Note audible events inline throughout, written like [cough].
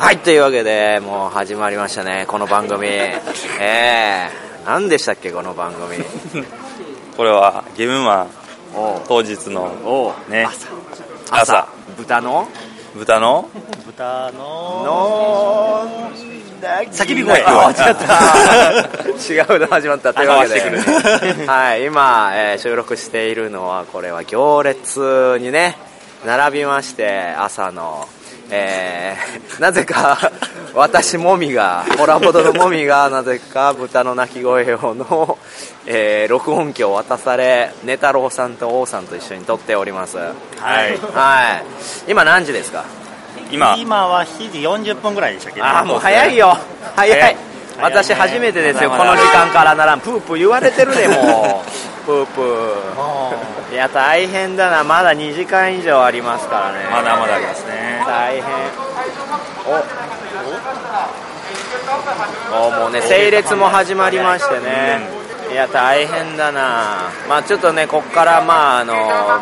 はい、というわけで、もう始まりましたね、この番組。[laughs] ええ。ー、何でしたっけ、この番組。[laughs] これはゲームマン当日のね。朝。朝。豚の？豚の？豚の。の叫び声。あ間違った。[laughs] 違うの始まった。というわけで、はい、今、えー収録しているのはこれは行列にね並びまして朝のえーなぜか私もみがホラボドのもみがなぜか豚の鳴き声をの、えー録音機を渡され寝太郎さんと王さんと一緒に撮っております。はい。はい。今何時ですか？今。今は7時40分ぐらいでしたっけ？どああもう早いよ。早い。早い私初めてですよこの時間からならん。プープー言われてるでもう。[laughs] プープあーいや大変だな。まだ2時間以上ありますからね。まだまだありますね。大変。お。お。もうね整列も始まりましてねいや大変だな。まあちょっとねこっからまああの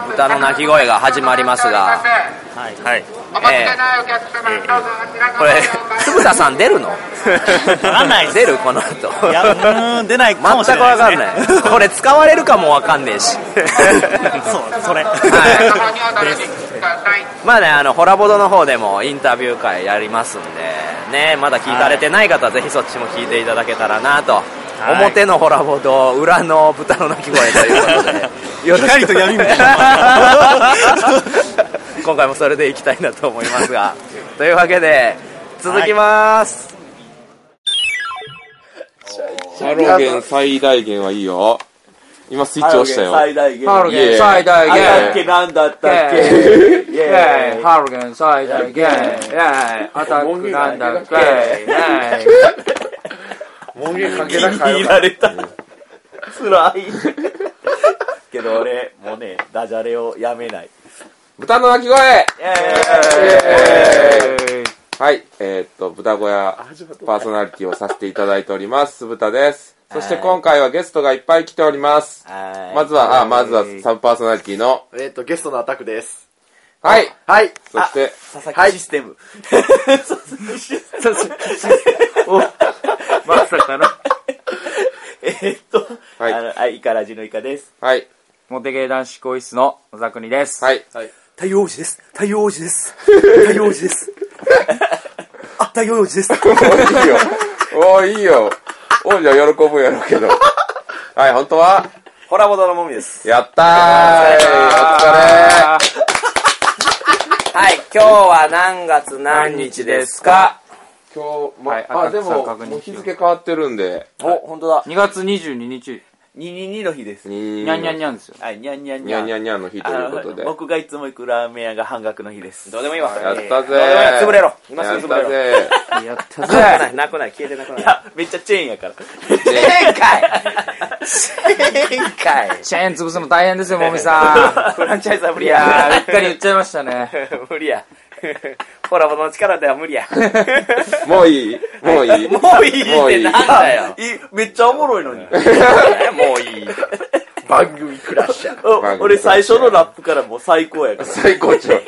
豚の鳴き声が始まりますが。ーはい。はい。ええ。これ鈴田さん出るの？わかんないです。出る？この後。いや出ないかもし全くわれないです、ね、かんない。これ使われるかもわかんねえし。[laughs] そうそれ、まあねあのホラボドの方でもインタビュー会やりますんでねまだ聞かれてない方はぜひそっちも聞いていただけたらなと、はい。表のホラボド裏の豚の鳴き声ということで。よろしく光と闇みたいな。[laughs] 今回もそれでいきたいなと思いますが。というわけで続きます、ハロゲン最大限はいいよ。今スイッチ押したよ。最大限。ハロゲン最大あったっ限。けなんだったっけ？イイェーイ。ハロゲン最大限。イェイアタックなんだっけ？門限かけなか入られた。辛い。けど俺、もうね、ダジャレをやめない。豚の鳴き声イェはい、えーっと、豚小屋パーソナリティをさせていただいております、豚です。そして今回はゲストがいっぱい来ております。ーイまずは、あ、まずはサブパーソナリティの、えっ、と、ゲストのアタックです。はい、はい。そして、[laughs] 佐々木システム。まさかのえーっと、はいあの、はい、イカラジのイカです。はい、モテゲー男子更衣室の野沢国です。はい、太陽王子です。太陽王子です。[laughs] 太陽王子です。あ、太陽王子です。[laughs] おーいいよ。おーいいよ。王者喜ぶやろうけど。はい、本当はホラボドのもみです。やったーお疲はい今日は何月何日ですか？れ今日、ま、はいあ、で赤木さんも、確認しよう。もう日付変わってるんで、お、本当だ。2月22日、222の日です。ににゃんにゃんにゃんですよ。はい、にゃんにゃんにゃんにゃにゃん。んにゃんの日ということであ。の僕がいつも行くラーメン屋が半額の日です。どうでもいいわやったぜ潰れろ今すやっぐ潰れろたぜやったなくないなくない消えてなくないいや、めっちゃチェーンやから。前回前回チェーン潰すの大変ですよ、もみさ [laughs] フランチャイズは無ん。い理や。やー、うっかり言っちゃいましたね。[laughs] 無理や。ホラボドの力では無理や。もういいもういい [laughs] もういいもういいなんだよいいめっちゃおもろいのに。もういい [laughs] 番組クラッシャー。お俺最初のラップからもう最高やから。最高潮。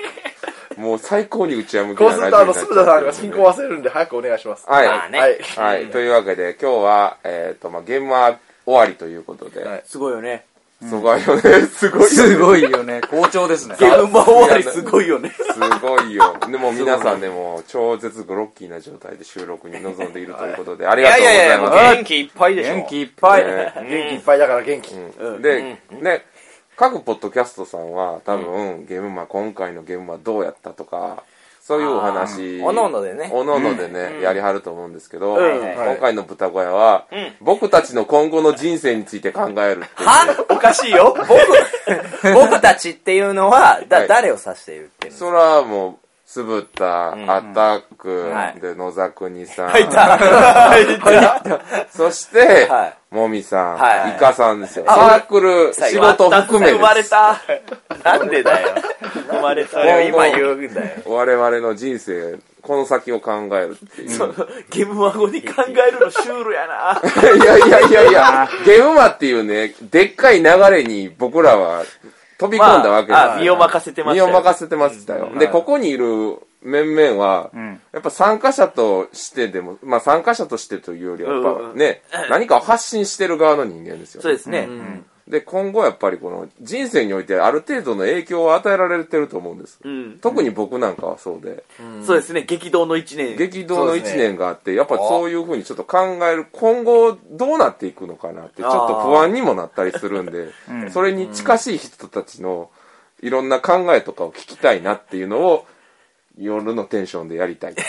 もう最高に内輪向きこうすると、あの、鈴田さんが進行忘れるんで、早くお願いします。はい。はい。はい。というわけで、今日は、えっと、まあ、ゲームは終わりということで、はいすごいよね。すごいよね。すごいよね。すごいよね。好調ですね。ゲームマ終わりすごいよね。すごいよ。でも皆さんでも超絶グロッキーな状態で収録に臨んでいるということで、ありいがとうござやいやいやもういます。元気いっぱいでしょ元気いっぱい。ね元気いっぱいだから元気。うんで、ね、各ポッドキャストさんは多分、ゲームマ今回のゲームマどうやったとか、そういうお話、おのおのでね。おのおのでね、やりはると思うんですけど、うん。今回の豚小屋は、僕たちの今後の人生について考えるっていう。は？おかしいよ。僕 [laughs] 僕たちっていうのはだはい。誰を指して言ってそらもう、つぶた、アタック、はい。で、野沢国さん、入った。入った。そして、はい。もみさん、はい。イカさんですよ。サークル、仕事含めです。生まれた。なんでだよ生まれたそれを今言うんだよ我々の人生、この先を考えるっていう。そうゲームマゴに考えるのシュールやな。[laughs] いやいやいやいや、ゲームマっていうね、でっかい流れに僕らは飛び込んだわけですよ。あ身を任せてましたよ身を任せてましたよ。で、ここにいる面々は、んやっぱ参加者としてでも、まあ参加者としてというよりは、やっぱね、何かを発信してる側の人間ですよね。そうですね。で、今後やっぱりこの人生においてある程度の影響を与えられてると思うんです。うん。特に僕なんかはそうで、そうですね。激動の一年。激動の一年があって、やっぱそういうふうにちょっと考える、今後どうなっていくのかなって、ちょっと不安にもなったりするんで、それに近しい人たちのいろんな考えとかを聞きたいなっていうのを、夜のテンションでやりたい。[laughs]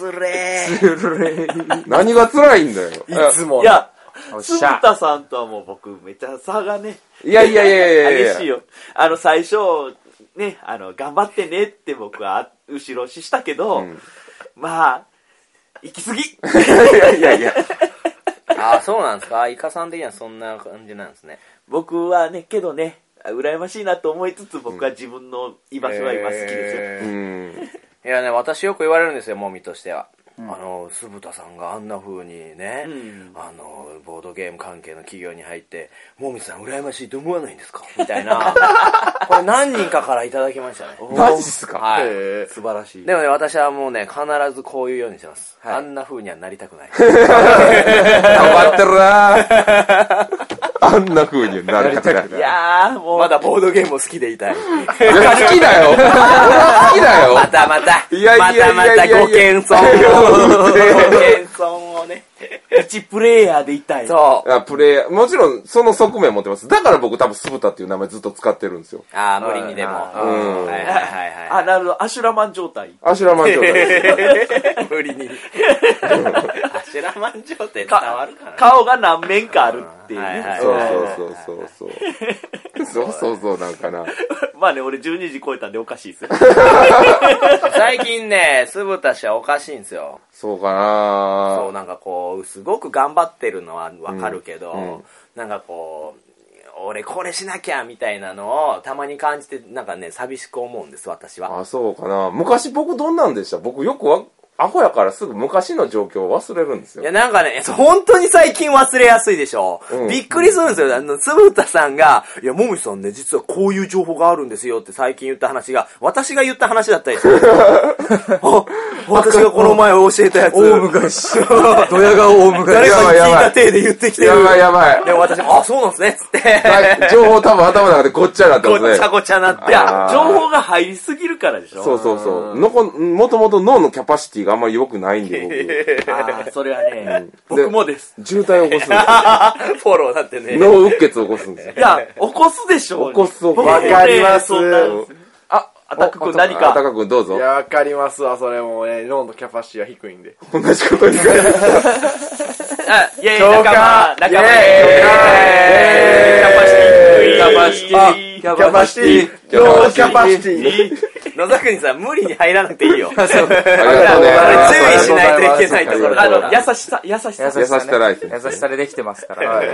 つれー。何が辛いんだよ。いつもいや、つぶおっしゃ。たさんとはもう僕めっちゃ差がね、いやいやいやいやいや激しいよ。あの、最初、ね、あの、頑張ってねって僕は後ろ押ししたけど、んまあ、行き過ぎいやいやいや。ああ、そうなんですか？イカさん的にはそんな感じなんですね。僕はね、けどね、羨ましいなと思いつつ僕は自分の居場所が今好きですよ。うん。いやね、私よく言われるんですよ、もみとしては。あの、酢豚さんがあんな風にね、うんあの、ボードゲーム関係の企業に入って、もみさん羨ましいと思わないんですか？みたいな。[laughs] これ何人かからいただきましたね。マジっすか？はい。え素晴らしい。でもね、私はもうね、必ずこういうようにしてます。はいあんな風にはなりたくない。[laughs] 頑張ってるな [laughs] あんな風になりたくない。いやー、もう、まだボードゲームを好きでいたい。いや好きだよ。好きだよ。またまた、いやいやいやまたまたご謙遜を、ご謙遜をね。一プレイヤーでいたい。そう。いやプレイヤー、もちろんその側面持ってます。だから僕多分酢豚っていう名前ずっと使ってるんですよ。ああ、無理にでも。うんはいはいはいあ、はなるほど、アシュラマン状態。アシュラマン状態。[laughs] 無理に。[laughs] アシュラマン状態伝わるかな顔が何面かあるっていうね。はいはいそうそうそうそうそう。そうそうそうなんかな。[laughs] まあね、俺12時超えたんでおかしいですよ。[laughs] 最近ね、酢豚氏はおかしいんですよ。そうかなそう、なんかこう、すごく頑張ってるのはわかるけど、うんうんなんかこう、俺これしなきゃみたいなのをたまに感じて、なんかね、寂しく思うんです、私は。あ、そうかな昔僕どんなんでした？僕よくわ、アホやからすぐ昔の状況を忘れるんですよいや、。なんかね、[laughs] 本当に最近忘れやすいでしょ。うんびっくりするんですよ。あの、つぶたさんが、いや、もみさんね、実はこういう情報があるんですよって最近言った話が、私が言った話だったりする [laughs] 私がこの前教えたやつ。大昔。[laughs] ドヤ顔大昔。誰かに聞いた体で言ってきてる。やばいやばい。でも私、あ、そうなんですね、つって。はい情報多分頭の中でごっちゃになってますね。ごっちゃごちゃなって。情報が入りすぎるからでしょ。そうそうそう。のこ、もともと脳のキャパシティがあんまり良くないんで、僕。[laughs] あーそれはね、僕もです。渋滞を起こすんですよ。[laughs] フォローだってね。脳うっ血を起こすんですよ。いや、起こすでしょ。起こす起こす僕もねわかりますそんなあ、アタック君何あたか。かくんどうぞい。や、わかりますわ、それもね、脳のキャパシティは低いんで。同じことに書いてあるあ、いやいや、共仲間感、仲間。キャパシティ。キャパシティキャパシティ脳キャパシティ野沢国さん、無理に入らなくていいよ。[laughs] ありがとうね。注意しないといけないところあだ。の、優しさ、優しさ。優しさ優しさでできてますから。はい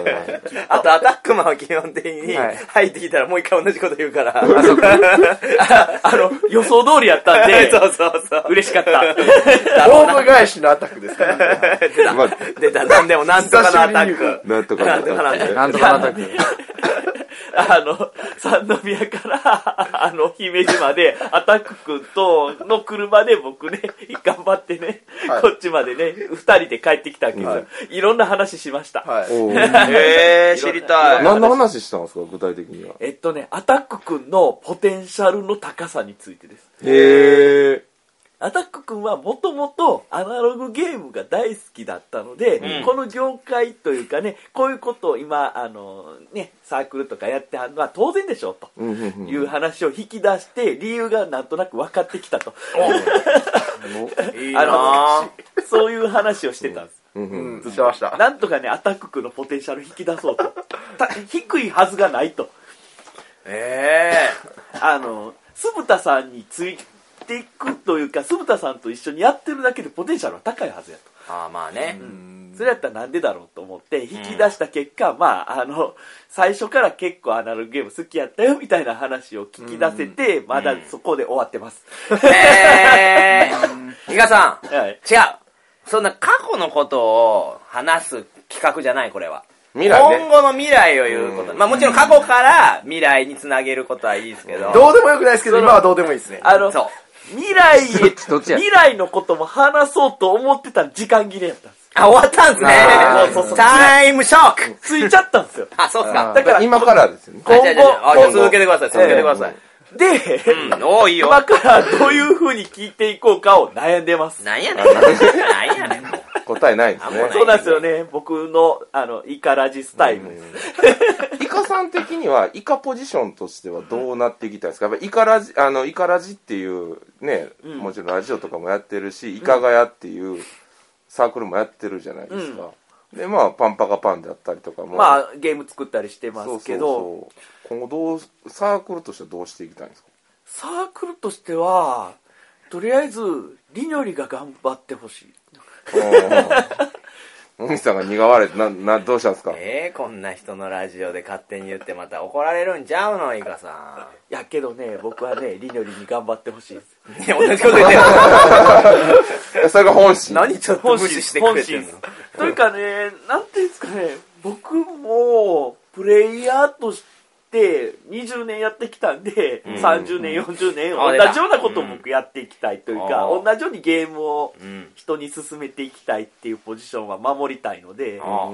あと、アタックマンは基本的にはい入ってきたらもう一回同じこと言うから。あ [laughs] の、予想通りやったんで、[laughs] そうそうそう。嬉しかった。オウム返しのアタックですか。出た。なんでもなんとかのアタック。なんとかなんとかのアタック。なんとかなったく。あの、三宮から、あの、姫路まで、アタック君との車で僕ね、頑張ってね、はいこっちまでね、二人で帰ってきたわけですよ。、はいろんな話しました。はい。おー [laughs] えー、知りたい。何の話したんですか具体的には？えっとね、アタック君のポテンシャルの高さについてです。へえ。アタック君はもともとアナログゲームが大好きだったので、うんこの業界というかね、こういうことを今、あの、ね、サークルとかやってはるのは当然でしょうと。うんうんうんいう話を引き出して、理由がなんとなく分かってきたと。いいなぁ。そういう話をしてたんです。うんうんうん、してました。なんとかね、アタック君のポテンシャル引き出そうと。た低いはずがないと。えあの、酢豚さんについていくというか、酢豚さんと一緒にやってるだけでポテンシャルは高いはずやと。ー。あーまあね。それやったらなんでだろうと思って引き出した結果、まあ、あの、最初から結構アナログゲーム好きやったよみたいな話を聞き出せて、まだそこで終わってます。えー。[laughs] 伊賀さん。はい。違う。そんな過去のことを話す企画じゃない、これは。未来ね今後の未来を言うこと。まあもちろん過去から未来につなげることはいいですけど。どうでもよくないですけど、今はどうでもいいですね。あの、そう。未来へ、どっちどっちや未来のことも話そうと思ってたら時間切れやったんです。あ、終わったんですねあー。そうそうそうタイムショックついちゃったんですよ。あ、そうっすか。だから今からですよね。今後続けてください、続けてください。で、うん、おいよ。今からどういう風に聞いていこうかを悩んでます。なんやねん。なんやねん。答えないんですねあもう。そうなんですよね。僕の、あの、イカラジスタイル。イカさん的には、イカポジションとしてはどうなっていきたいですか？やっぱイカラジ、あの、イカラジっていうね、うんもちろんラジオとかもやってるし、イカガヤっていうサークルもやってるじゃないですか。で、まあ、パンパカパンであったりとかも。まあ、ゲーム作ったりしてますけど、そうそうそう今後どう、サークルとしてはどうしていきたいんですか？サークルとしては、とりあえず、りにょりが頑張ってほしい。[laughs] もみさんが苦笑いて、な、な、どうしたんですか？えー、こんな人のラジオで勝手に言ってまた怒られるんちゃうの、イカさいやけどね、僕はね、りにょりに頑張ってほしいです。ん。いや、同じこと言ってる。[laughs] えそれが本心？何ちょっと無視してくれてんの？本心というかね、なんていうんですかね、僕も、プレイヤーとして、20年やってきたんで、30年、40年、同じようなことを僕やっていきたいというか、うん同じようにゲームをうん。人に進めていきたいっていうポジションは守りたいので、あ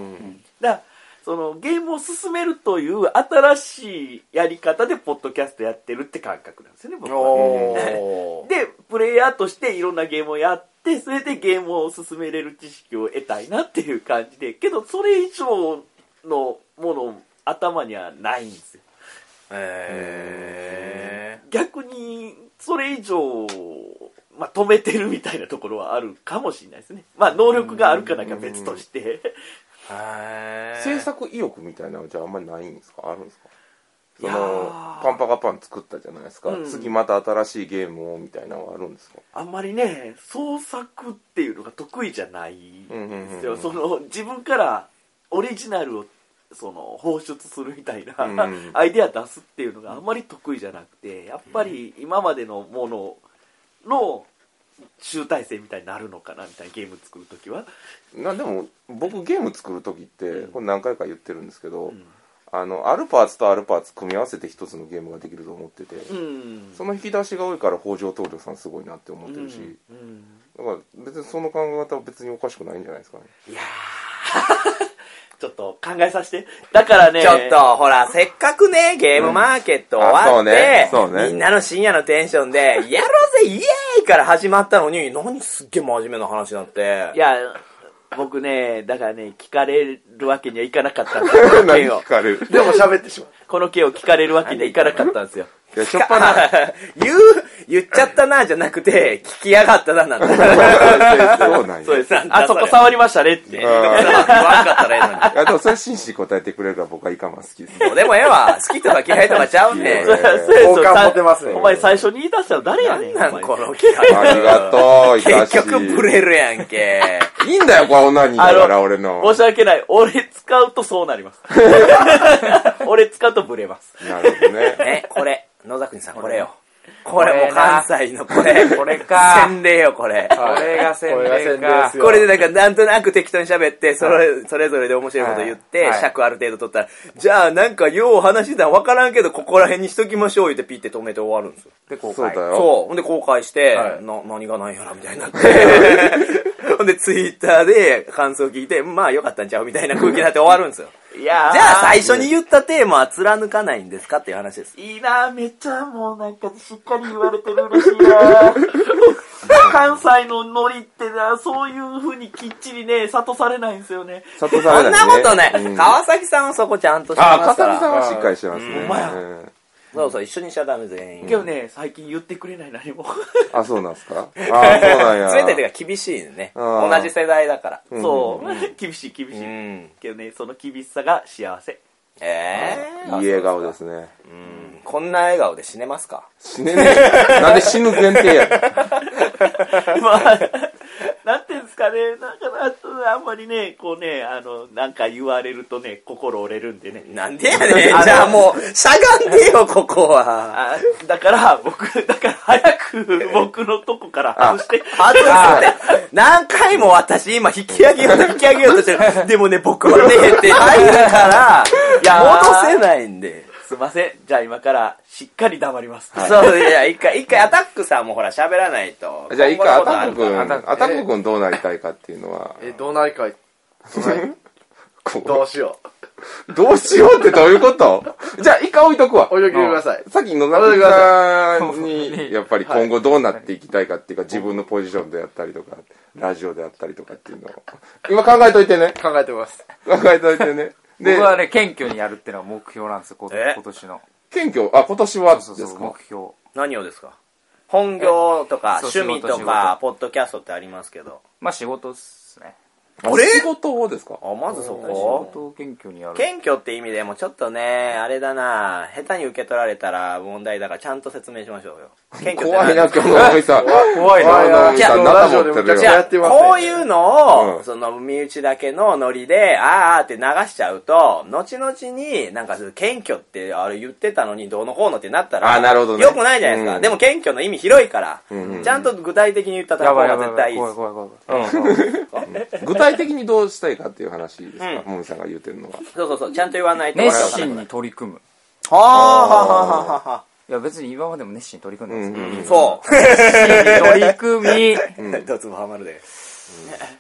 だそのゲームを進めるという新しいやり方でポッドキャストやってるって感覚なんですよね、僕は。[laughs] で、プレイヤーとしていろんなゲームをやって、それでゲームを進めれる知識を得たいなっていう感じで、けどそれ以上のもの頭にはないんですよ。え逆に、それ以上、まあ、止めてるみたいなところはあるかもしれないですね。まあ、能力があるかなんか別として。制作意欲みたいなのじゃああんまりないんですか？あるんですか？そのーパンパカパン作ったじゃないですか、うん。次また新しいゲームをみたいなのはあるんですか？あんまりね、創作っていうのが得意じゃないんですよ。うんうんうんうん。その、自分からオリジナルを、その、放出するみたいな、うん。アイデア出すっていうのがあんまり得意じゃなくて、やっぱり今までのものの集大成みたいになるのかなみたいなゲーム作るときは。なでも僕ゲーム作る時ってこれ何回か言ってるんですけど、ん。あのあるパーツとあるパーツ組み合わせて一つのゲームができると思ってて、うん。その引き出しが多いから北条東亮さんすごいなって思ってるし、うん。だから別にその考え方は別におかしくないんじゃないですかね。いやーちょっと考えさせて。だからね、ちょっと、ほら、せっかくね、ゲームマーケット終わって、うねそうねみんなの深夜のテンションで、やろうぜ、イエーイから始まったのに、何すっげえ真面目な話になって。いや、僕ね、だからね、聞かれるわけにはいかなかったんですよ。[laughs] 何聞。かれる？でも喋ってしまう。この件を聞かれるわけにはいかなかったんですよ。いやしょっぱな [laughs] 言う、言っちゃったな、じゃなくて、聞きやがったな、なんだ。[laughs] そうなんやそうです。あそこ触りましたねって。言わなかったらええのに。でもそれ真摯に答えてくれるから僕はイカマン好きですどうでもええわ。好きとか嫌いとかちゃうねん。そうやそうや好感持てますねお前最初に言い出したの誰やねん。なんこの企画。ありがとうイカシ結局ブレるやんけ。いいんだよこれ女にだあからの俺の申し訳ない。俺使うとそうなります。[laughs] 俺使うとブレます。なるほどねね、これ。野崎さん、これよ。これもう関西のこれ。これか洗礼よ、これ。これが宣これが宣伝か伝ですよこれでなんかなんとなく適当に喋って、それ、それぞれで面白いこと言って、はい尺ある程度取ったら、じゃあなんかよう話してたんわからんけど、ここら辺にしときましょう言ってピッて止めて終わるんですよ。で公開そうだよそう。ほんで公開して、はいな、何が何やらみたいになって。[laughs] ほんでツイッターで感想聞いて、まあよかったんちゃうみたいな空気になって終わるんですよ。いやーじゃあ最初に言ったテーマは貫かないんですかっていう話です。いいなめっちゃもうなんかしっかり言われてる嬉しいな [laughs] 関西のノリってな、そういう風にきっちりね、諭されないんですよね。諭そんされないねなことない。うん川崎さんはそこちゃんとしてあますから。笠木さんはしっかりしてますねうんまやうんそうそう、一緒にしちゃダメ全員。けどね、最近言ってくれない何も。あそうなんすか？[laughs] あそうなんや全てが厳しいね。同じ世代だから。うんそう。[laughs] 厳しい厳しうい。ん。けどね、その厳しさが幸せ。ええいい笑顔ですねうん。こんな笑顔で死ねますか？死ねねえなんで死ぬ前提やねん [laughs] まあ、なんていうんですかね、なんかああんまりね、こうね、あの、なんか言われるとね、心折れるんでね。なんでやねん。じゃあもう、しゃがんでよ、ここは。あだから、僕、だから早く僕のとこかから外して。外す。何回も私今引き上げようと [laughs] 引き上げようとしてる。でもね、僕はね、[laughs] って入るから、戻せないんで。すいません。じゃあ今からしっかり黙ります。そう、いや、一回、一回アタックさんもほら喋らないと。じゃあ一回アタック君、アタック君どうなりたいかっていうのは、え、どうなりかい？こう [laughs] どうしよどうしようってどういうこと？じゃあ一回置いとくわう。。置いといてください。さっき野崎さんに、やっぱり今後どうなっていきたいかっていうか、自分のポジションであったりとか、ラジオであったりとかっていうのを。今考えといてね。考えてます。考えといてね。で僕、はね、謙虚にやるっていうのが目標なんですよ、こえ？今年の。謙虚、あ、今年はですそうそう、か？目標。何をですか？本業とかそう趣味と仕事か、ポッドキャストってありますけど。まあ仕事っすね。あ仕事をですか？あ、まずそ仕こ事を謙虚にやる。謙虚って意味でもちょっとね、あれだな。下手に受け取られたら問題だからちゃんと説明しましょうよ。謙虚って怖いな、何今日のおみさん。怖い今日のおみじゃあさん、中持ってるよ。ラジオでもやってませんこういうのを、うん。その身内だけのノリで、あーあーって流しちゃうと、後々になんか謙虚ってあれ言ってたのにどうのこうのってなったら、あーなるほどね。よくないじゃないですか。うん。でも謙虚の意味広いから、んうんちゃんと具体的に言った方が絶対いいです。怖い怖い怖い怖い。具体的にどうしたいかっていう話ですか、うんもみさんが言ってるのは。そうそうそう、ちゃんと言わないと。熱心に取り組む。はあ、はあ、はあ、はあ、はあ。いや別に今までも熱心に取り組んでますけど、そう。熱心に取り組み、ドツボハマるで。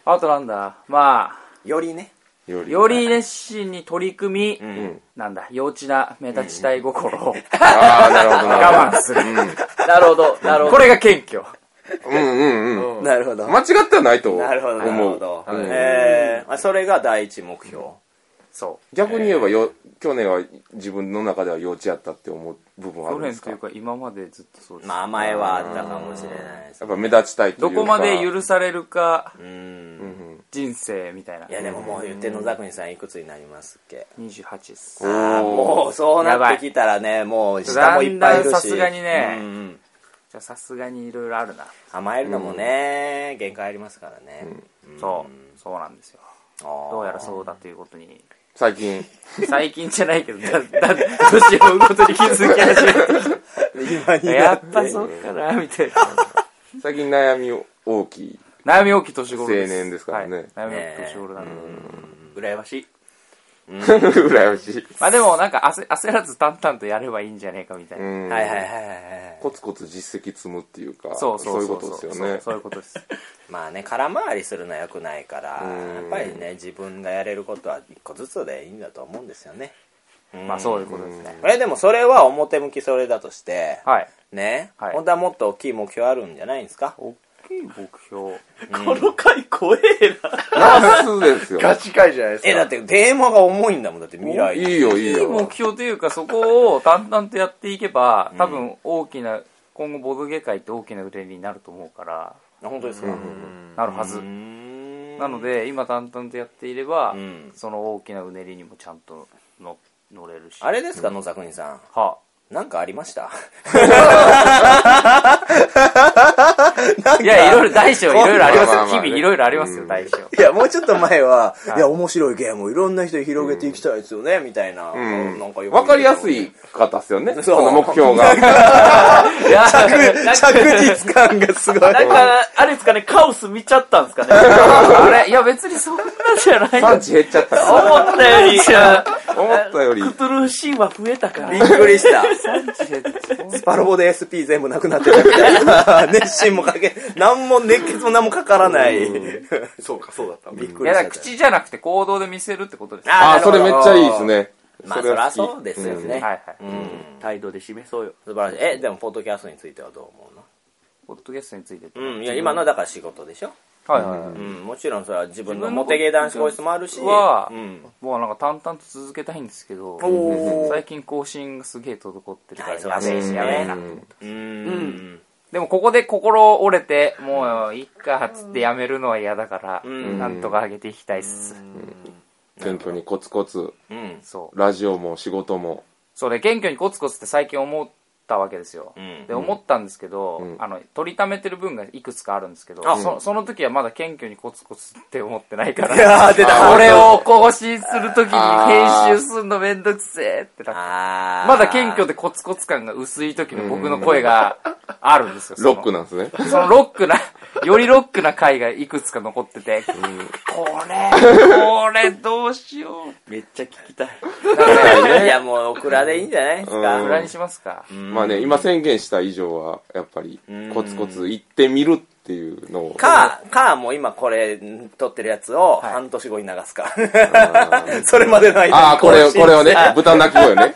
あとなんだ、まよりね。よあ、より熱心に取り組み、んなんだ、幼稚な目立ちたい心をああ、なるほどな。我慢する。なるほど、なるほど。これが謙虚。うんうんうん。なるほど。間違ってはないと思う。なるほど、なるほど。うんえー、それが第一目標。そ逆に言えばよ、去年は自分の中では幼稚やったって思う部分あるんですか？や去年というか今までずっとそうです。まあ、前はあったかもしれないですっ。ぱ目立ちたいというか。どこまで許されるか、うん。うん人生みたいな。いや、でももう言って野崎さんいくつになりますっけ？28です。うん。ああ、もうそうなってきたらね、もう下もいっぱいいるし。だんだんさすがにねうんうんじゃあさすがにいろいろあるな。甘えるのもね、限界ありますからね。そう、そうなんですよ。どどうやらそうだということに。最近、最近じゃないけど、だ、だ、年を追うことに気づき始め今にて。やっぱそうかな、みたいな。最近悩み大きい。悩み大きい年頃です。青年ですからねはい悩み大きい年頃なんで。羨ましい。羨ましい。まあでもなんか焦焦らず淡々とやればいいんじゃねえかみたいうな。ん。はいはいはいはいはい。コツコツ実績積むっていうか、そうそうそういうことですよね。そういうことです。[laughs] まあね、空回りするのは良くないから、うんやっぱりね、自分がやれることは一個ずつでいいんだと思うんですよね。まあそういうことですね。え、でもそれは表向きそれだとして、はい。ね、はい本当はもっと大きい目標あるんじゃないんですか？大きい目標。[laughs] この回怖えな。ナスですよ。ガチ会じゃないですか。え、だってテーマが重いんだもん、だって未来。いいよ、いいいい目よ。標というか、そこを淡々とやっていけば、多分大きな、今後ボドゲ界って大きな売れになると思うから、あ本当ですか、なるはず。なので、今淡々とやっていれば、んその大きなうねりにもちゃんと乗乗れるし。あれですか、野作人さん。はなんかありました？あ、いや、いろいろ大小いろいろありますよ。日々いろいろありますよ、大小。いや、もうちょっと前は、いや、面白いゲームをいろんな人に広げていきたいですよね、みたいな。うんなんかよくわかりやすい方ですよね。その目標が。[laughs] いや、着実感がすごい。なんか、あれですかね、カオス見ちゃったんですかね。[laughs] あれいや、別にそんなじゃないパンチ減っちゃったか思ったより、ら。[laughs] 思ったより。クトゥルフ神話増えたから。びっくりした。[laughs] スパロボで SP 全部なくなってたみたいな。[laughs] 熱心もかけ、なんも熱血も何もかからない。[laughs] そうか、そうだった。びっいや、くりした。だから口じゃなくて行動で見せるってことです。ああ、それめっちゃいいすです。ね。まあ、そりゃそうですよね。はいはい。うん。態度で示そうよ。素晴らしい。え、でも、ポッドキャストについてはどう思うの？ポッドキャストについてってうん、いや、今のはだから仕事でしょはいはいはい。うん、もちろんそれは自分のモテゲー男子教室もあるし、はうん。もうなんか淡々と続けたいんですけど、最近更新がすげえ滞ってるから、はいやべえし、やべえな。うん。うん。でもここで心折れて、もういっかっつってやめるのは嫌だから、んなんとか上げていきたいっす。謙虚にコツコツ、うん。そう。ラジオも仕事も。それ謙虚にコツコツって最近思ったわけですよ。うんで、思ったんですけど、うんあの、取りためてる分がいくつかあるんですけど、あそその時はまだ謙虚にコツコツって思ってないかいら。これを更新する時に編集すんのめんどくせえってなまだ謙虚でコツコツ感が薄い時の僕の声が、あるんですよ。ロックなんですね。そのロックな、よりロックな回がいくつか残ってて、これ、これどうしよう。めっちゃ聞きたい。[laughs] いや、もう、オクラでいいんじゃないですか。うん裏にしますか。まあね、今宣言した以上は、やっぱり、コツコツ行ってみるっていうのを。か、か、もう今これ、撮ってるやつをはい半年後に流すか。[laughs] それまでの間にああ、これこれをね、豚鳴き声ね。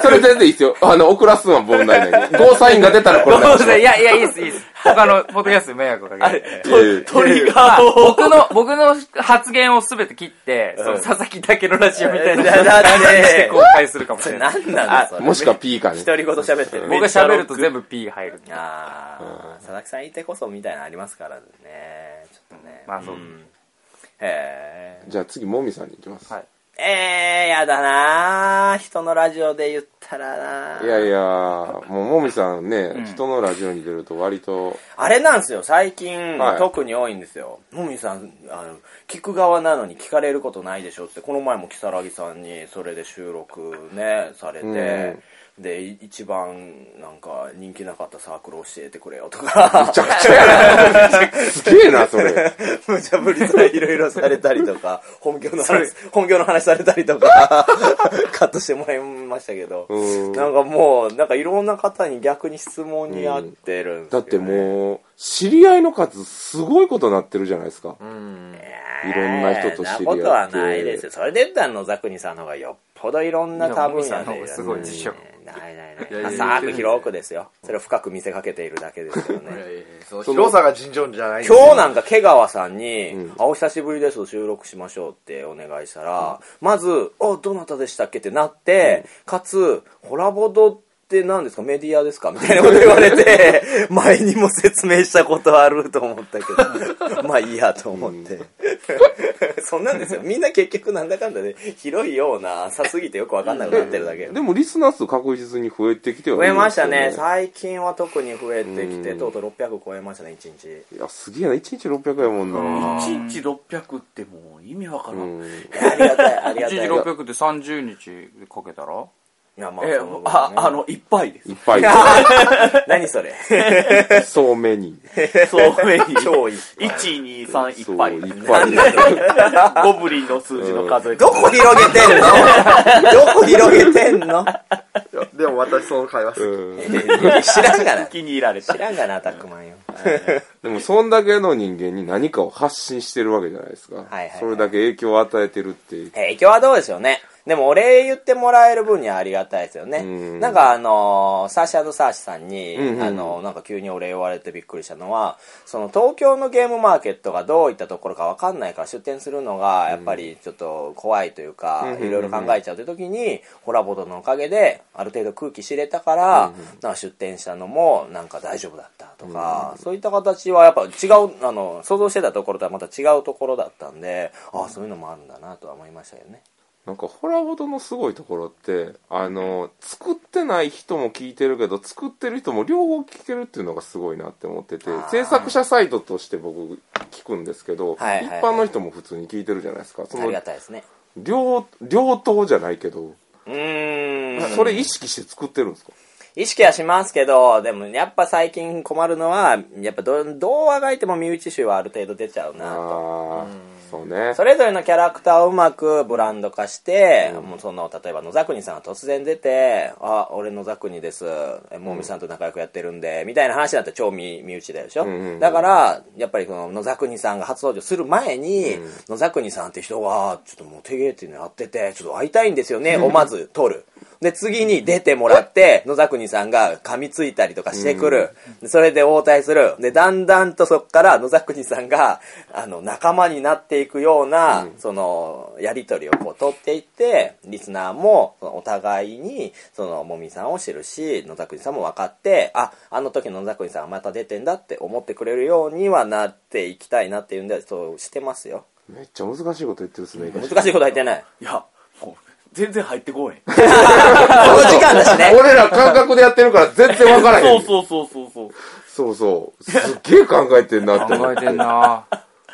それ全然いいですよ。あの、オクラ数は問題ないね。ゴーサインが出たらこれ [laughs] いやいや、いいです、いいです。他の、ポッドキャストに迷惑をかけて。トリガまあーを。僕の、僕の発言をすべて切って、その佐々木だけのラジオみたいな感じで公開するかもしれない。何なんだそれ。もしくは P かね。独り言喋ってる。僕が喋ると全部 P が入る。ああ、佐々木さんいてこそみたいなのありますからね。ちょっとね。まあそうんへえ。じゃあ次、もみさんに行きます。はいえー、やだなー。人のラジオで言ったらなー。いやいや、もうもみさんね、人のラジオに出ると割と、あれなんですよ、最近、はい。特に多いんですよ。もみさん、あの、聞く側なのに聞かれることないでしょって、この前も如月さんにそれで収録ね、されて、うんで、い一番なんか人気なかったサークル教えてくれよとか、めちゃくちゃやな。すげえな、それ。[laughs] 無茶ぶりそれいろいろされたりとか、本業の話、本業の話されたりとか、カットしてもらいましたけど、うん。なんかもう、なんかいろんな方に逆に質問に合ってるんですだってもう、知り合いの数すごいことになってるじゃないですか。いろんな人と知り合って。そんなことはないですよ。それで言ったら野沢国さんの方がよっぽどいろんな多分野でがすごいでしょうんないないいやいない。や浅く広くですよ。それを深く見せかけているだけですよね。広さが尋常じゃないんですよ今日なんか毛川さんに、うんあ、お久しぶりです、収録しましょうってお願いしたら、まず、あ、どなたでしたっけ？ってなって、かつ、ホラボドって何ですか？メディアですか？みたいなこと言われて、[laughs] 前にも説明したことあると思ったけど、[laughs] まあいいやと思って。そんなんですよ。みんな結局なんだかんだで、広いような、浅すぎてよくわかんなくなってるだけ。でもリスナー数確実に増えてきてはい増えましたね。最近は特に増えてきて、うんとうとう600超えましたね、1日。いや、すげえな。1日600やもんな。1日600ってもう意味わから。うんありがたい、ありが1日たい。600で30日でかけたら？いや、まあ、えその分ねあ、あの、いっぱいです。いっぱい。[laughs] 何それ [laughs] そうめに。[laughs] そうめに。超いい。1、2、3、いそうっぱい。いっぱい。ゴブリンの数字の数えどこ広げてんの？どこ広げてんの？でも私その会話好きうん知らんがな。気に入られた知。らんがな、アタックマンよ。でも、そんだけの人間に何かを発信してるわけじゃないですか。はいはいそれだけ影響を与えてるって。影響はどうでしょうね。でも、お礼言ってもらえる分にはありがたいですよね。うん。なんか、あのーサーシャサーシさんに、うんうん。あのーなんか急にお礼言われてびっくりしたのは、その東京のゲームマーケットがどういったところかわかんないから出店するのが、やっぱりちょっと怖いというか、うんいろいろ考えちゃうという時に、ホラボドのおかげで、ある程度空気知れたから、なんか出店したのも、なんか大丈夫だったとか、そういった形はやっぱ違う、あの、想像してたところとはまた違うところだったんで、ああ、そういうのもあるん。だなとは思いましたよね。なんか、ホラボドのすごいところって、あの、作ってない人も聞いてるけど、作ってる人も両方聞けるっていうのがすごいなって思ってて制作者サイトとして僕聞くんですけど、はいはいはい一般の人も普通に聞いてるじゃないですか。そのありが、たいですね。両、両党じゃないけど、うーん。それ意識して作ってるんですか？意識はしますけど、でもやっぱ最近困るのは、やっぱどどうあがいても身内臭はある程度出ちゃうなと。そうね。それぞれのキャラクターをうまくブランド化して、もうその、例えば野沢国さんが突然出て、あ、俺野沢国です。えもみさんと仲良くやってるんで、みたいな話だったら超身身内だよでしょ、うんうんうんだから、やっぱりこの野沢国さんが初登場する前に、野沢国さんって人が、ちょっとモテゲーっていうのやってて、ちょっと会いたいんですよね、をまず取る。で、次に出てもらって、野沢国さんが噛みついたりとかしてくる。でそれで応対する。で、だんだんとそっから野沢国さんが、あの、仲間になっていくような、その、やりとりをこう取っていって、リスナーも、お互いに、その、もみさんを知るし、野沢国さんも分かって、あ、あの時の野沢国さんがまた出てんだって思ってくれるようにはなっていきたいなっていうんで、そうしてますよ。めっちゃ難しいこと言ってるっすね。難しいことは言ってない。いや、全然入ってこへん。[laughs] この時間だしね。俺ら感覚でやってるから全然わからへん。そうそうそうそうそう。そうそう。すっげえ考えてんなって思って。考えてんな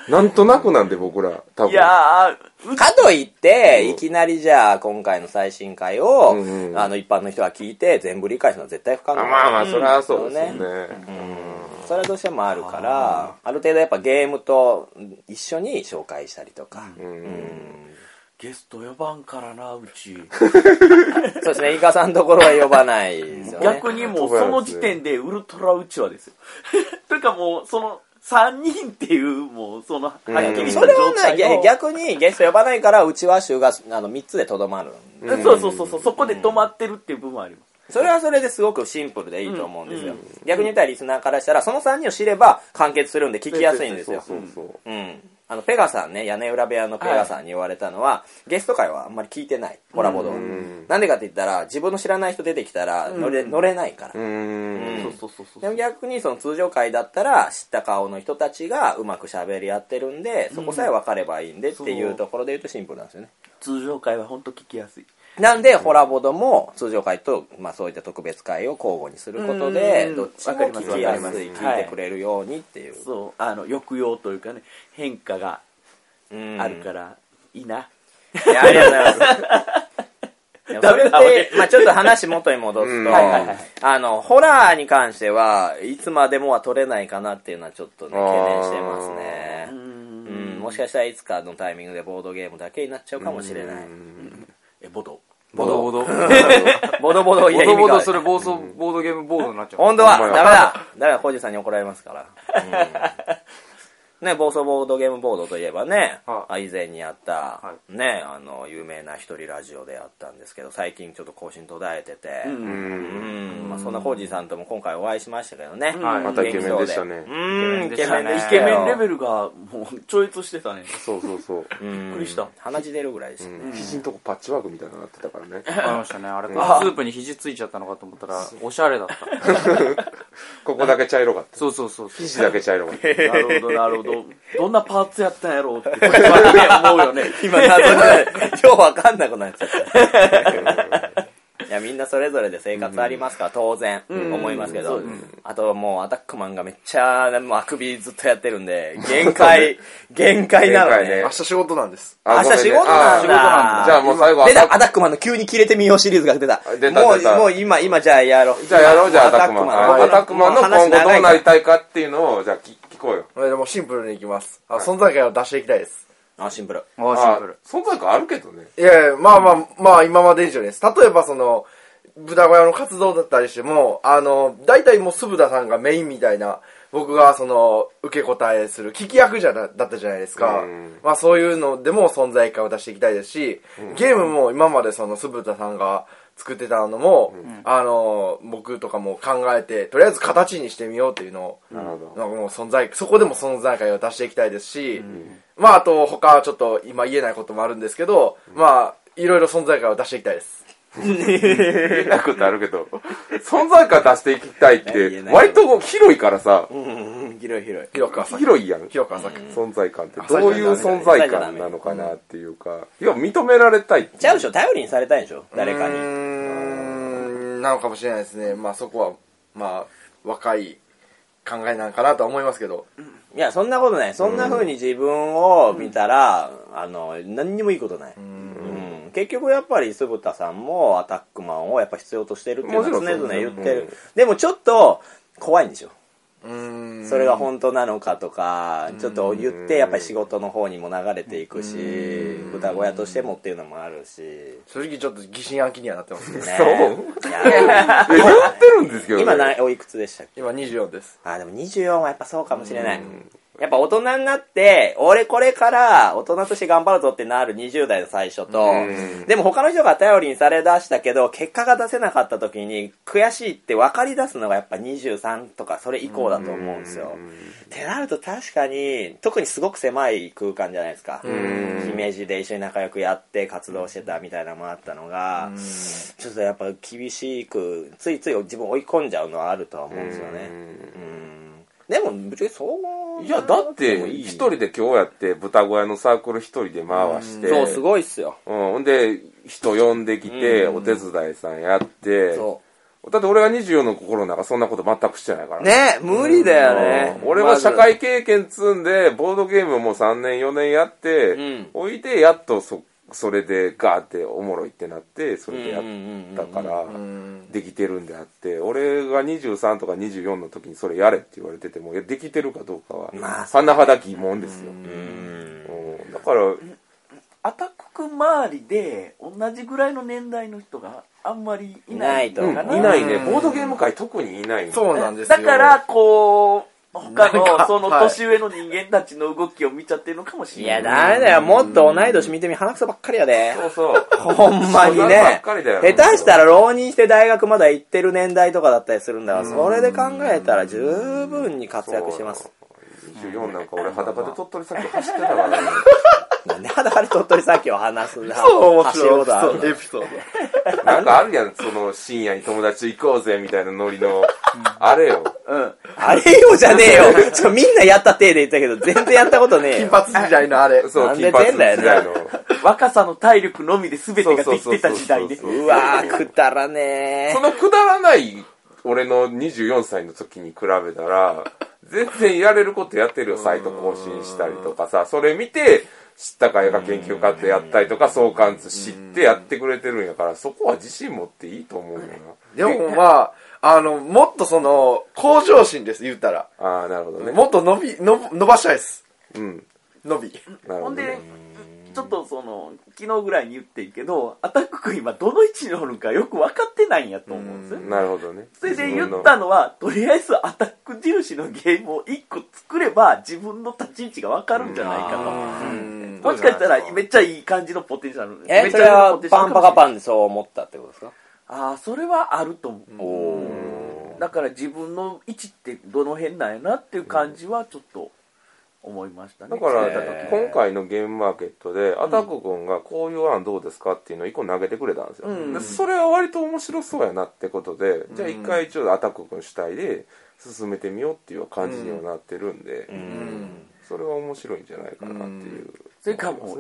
なんとなくなんで僕ら、多分。いやかといって、いきなりじゃあ、今回の最新回を、うんうんあの、一般の人が聞いて、全部理解するのは絶対不可能。あまあまあ、それはそうですよそうね。それはどうしてもあるから、ある程度やっぱゲームと一緒に紹介したりとか。うんゲスト呼ばんからな、うち。[laughs] そうですね、イカさんのところは呼ばないですよね。逆にもうその時点でウルトラうちわですよ。[laughs] というかもう、その、3人っていう、もう、その、はっきりそれはない、逆にゲスト呼ばないから、うちは週があの3つでとどまる。そうそうそうそう、そこで止まってるっていう部分はあります。それはそれですごくシンプルでいいと思うんですよ。逆に言ったらリスナーからしたら、その3人を知れば完結するんで聞きやすいんですよ。そうそう。うん。あの、ペガさんね、屋根裏部屋のペガさんに言われたのは、ゲスト会はあんまり聞いてない。コラボ動画。なんでかって言ったら、自分の知らない人出てきたら乗れ、乗れないから。うーん。そうそうそうでも逆にその通常会だったら知った顔の人たちがうまく喋り合ってるんでそこさえ分かればいいんでっていうところで言うとシンプルなんですよね通常会は本当聞きやすい。なんでホラボドも通常会と、まあ、そういった特別会を交互にすることでうん。どっちもわかります聞きやすい聞いてくれるようにっていう、そう、あの、抑揚というかね、変化がうん。あるから、いいな。いやありがとうございますでもそれっダて、[laughs] まあちょっと話元に戻すと、あの、ホラーに関してはいつまでもは撮れないかなっていうのはちょっとね、懸念してますね。ううん、ん。もしかしたらいつかのタイミングでボードゲームだけになっちゃうかもしれない。え、ボド？ボドボド。ボ [laughs] ボドボド、いやドボド、意味があるそれ暴走ボードゲームボードになっちゃう。本当は、ダメだ。ダメだ、コージさんに怒られますから。うんね、暴走ボードゲームボードといえばね、はあ以前にやった、はね、あの、有名な一人ラジオでやったんですけど、最近ちょっと更新途絶えてて、う。うんん、まあ、そんなコージさんとも今回お会いしましたけどね。はいまたイケメンでしたねうん、イイケメンでイケメンレよ。ベルがもう超越してたね。そうそうそう。うんびっくりした鼻血出るぐらいでしたね。うん肘んとこパッチワークみたいなのなってたからね。ありましたね。あれ、スうんープに肘ついちゃったのかと思ったら、[laughs] おしゃれだった。[laughs] ここだけ茶色かった。そうそうそう。肘だけ茶色かった。なるほど、なるほど。どんなパーツやったんやろうって、[laughs] 思うよね。今謎で、[laughs] ようわかんなくなっちゃった。いや、みんなそれぞれで生活ありますから、当然、思いますけど、あともう、アタックマンがめっちゃ、もうあくびずっとやってるんで、限界、限界なのね明。日仕事なんです。あ明日仕事なんだ。じゃあもう最後出た、アタッアタックマンの急に切れてみようシリーズが出た。出たもう、出たもう今、今じゃあやろう。じゃあやろう、じゃあアタックマン。アアタックマンの今後どうなりたいかっていうのを、じゃあ聞聞こうよ。えでもシンプルにいきます。あ存在感を出していきたいです。あ、シンプル。あシンプル。存在感あるけどね。いやいや、まあまあ、まあ今まで以上です。例えばその、豚小屋の活動だったりしても、あの、大体もう鈴田さんがメインみたいな、僕がその、受け答えする聞き役じゃなだったじゃないですかうん。まあそういうのでも存在感を出していきたいですし、ゲームも今までその鈴田さんが作ってたのも、あの、僕とかも考えて、とりあえず形にしてみようっていうのを、なるほど。もう存在、そこでも存在感を出していきたいですし、まああと他ちょっと今言えないこともあるんですけど、まあいろいろ存在感を出していきたいです。言えなくてあるけど、存在感出していきたいっ言て割と広いからさ、広い広い。広く浅く。広いやん。広く浅く。存在感って。どういう存在感なのかなっていうか、いや、認められたいちゃうでしょ頼りにされたいでしょ誰かうーに。ん、なのかもしれないですね。まあそこは、まあ、若い考えなんかなとは思いますけど。いや、そんなことない。そんな風に自分を見たら、あの、何にもいいことない。うん結局やっぱり鈴田さんもアタックマンをやっぱ必要としてるっていうのは常々言ってるうん。でもちょっと怖いんでしょ。うーん。それが本当なのかとか、ちょっと言ってやっぱり仕事の方にも流れていくし、豚小屋としてもっていうのもあるし。正直ちょっと疑心暗鬼にはなってますけど。ねそうってるんですけどね。今なおいくつでしたっけ？今24です。あ、でも24はやっぱそうかもしれない。やっぱ大人になって、俺これから大人として頑張るぞってなる20代の最初とうん、でも他の人が頼りにされだしたけど、結果が出せなかった時に悔しいって分かり出すのがやっぱ23とかそれ以降だと思うんですよ。ってなると確かに、特にすごく狭い空間じゃないですか。姫路で一緒に仲良くやって活動してたみたいなのもあったのが、ちょっとやっぱ厳しく、ついつい自分追い込んじゃうのはあるとは思うんですよね。うんでも、ぶっちゃけそう。いや、だって、一人で今日やって、豚小屋のサークル一人で回して、そう、すごいっすよ。うん、ほんで、人呼んできて、お手伝いさんやって、そだって俺が24の心なんかそんなこと全くしてないから。ね無理だよね。うん俺は社会経験積んで、ボードゲームも3年4年やって、ん置いてやっとそ、それでガーっておもろいってなって、それでやったから、できてるんであって、俺が23とか24の時にそれやれって言われてても、いやできてるかどうかは、まあ甚だ疑問ですよ。うんだから、アタック君周りで同じぐらいの年代の人があんまりいないいないとうんかな。いないね。ボードゲーム界特にいないんそうなんですよ。だから、こう、他のそのはい年上の人間たちの動きを見ちゃってるのかもしいや、れない。ダメだよ。もっと同い年見てみ、鼻くそばっかりやで。そうそう。ほんまにね。かりだよ下手したら浪人して大学まだ行ってる年代とかだったりするんだから、それで考えたら十分に活躍してます。24なんか俺裸で鳥取砂丘走ってたからね。なんで裸で鳥取砂丘を話すんだそう、面白いこエピソード。なんかあるやん、その深夜に友達と行こうぜみたいなノリの、あれよ。うん。あれよじゃねえよ。[laughs] ちょみんなやった体で言ったけど、全然やったことねえよ。金髪時代のあれ。そう、なんで金髪時だよね代の。若さの体力のみで全てができてた時代ねそう。そうそううわー、くだらねそのくだらない俺の24歳の時に比べたら、全然やれることやってるよ、サイト更新したりとかさ、それ見て、知ったか映画研究家ってやったりとか、相関図知ってやってくれてるんやから、そこは自信持っていいと思うよでもまあ、あの、もっとその、向上心です、言ったら。な。ああ、なるほどね。もっと伸び、の伸ばしたいです。うん。伸び。なるほどねほんで。、ちょっとその、昨日ぐらいに言ってんけど、アタック君今どの位置におるかよく分かってないんやと思うんですよ。なるほどね。それで言ったのは、とりあえずアタック重視のゲームを1個作れば自分の立ち位置が分かるんじゃないかと。もしかしたらめっちゃいい感じのポテンシャル。え、めっちゃいいそれはポテンシャルパンパカパンでそう思ったってことですか？ああ、それはあると思う。だから自分の位置ってどの辺なんやなっていう感じはちょっと思いましたね。だから今回のゲームマーケットで、アタック君がこういう案どうですかっていうのを一個投げてくれたんですよ。うんでそれは割と面白そうやなってことで、じゃあ一回ちょっとアタック君主体で進めてみようっていう感じにはなってるんで、それは面白いんじゃないかなっていう。それかも。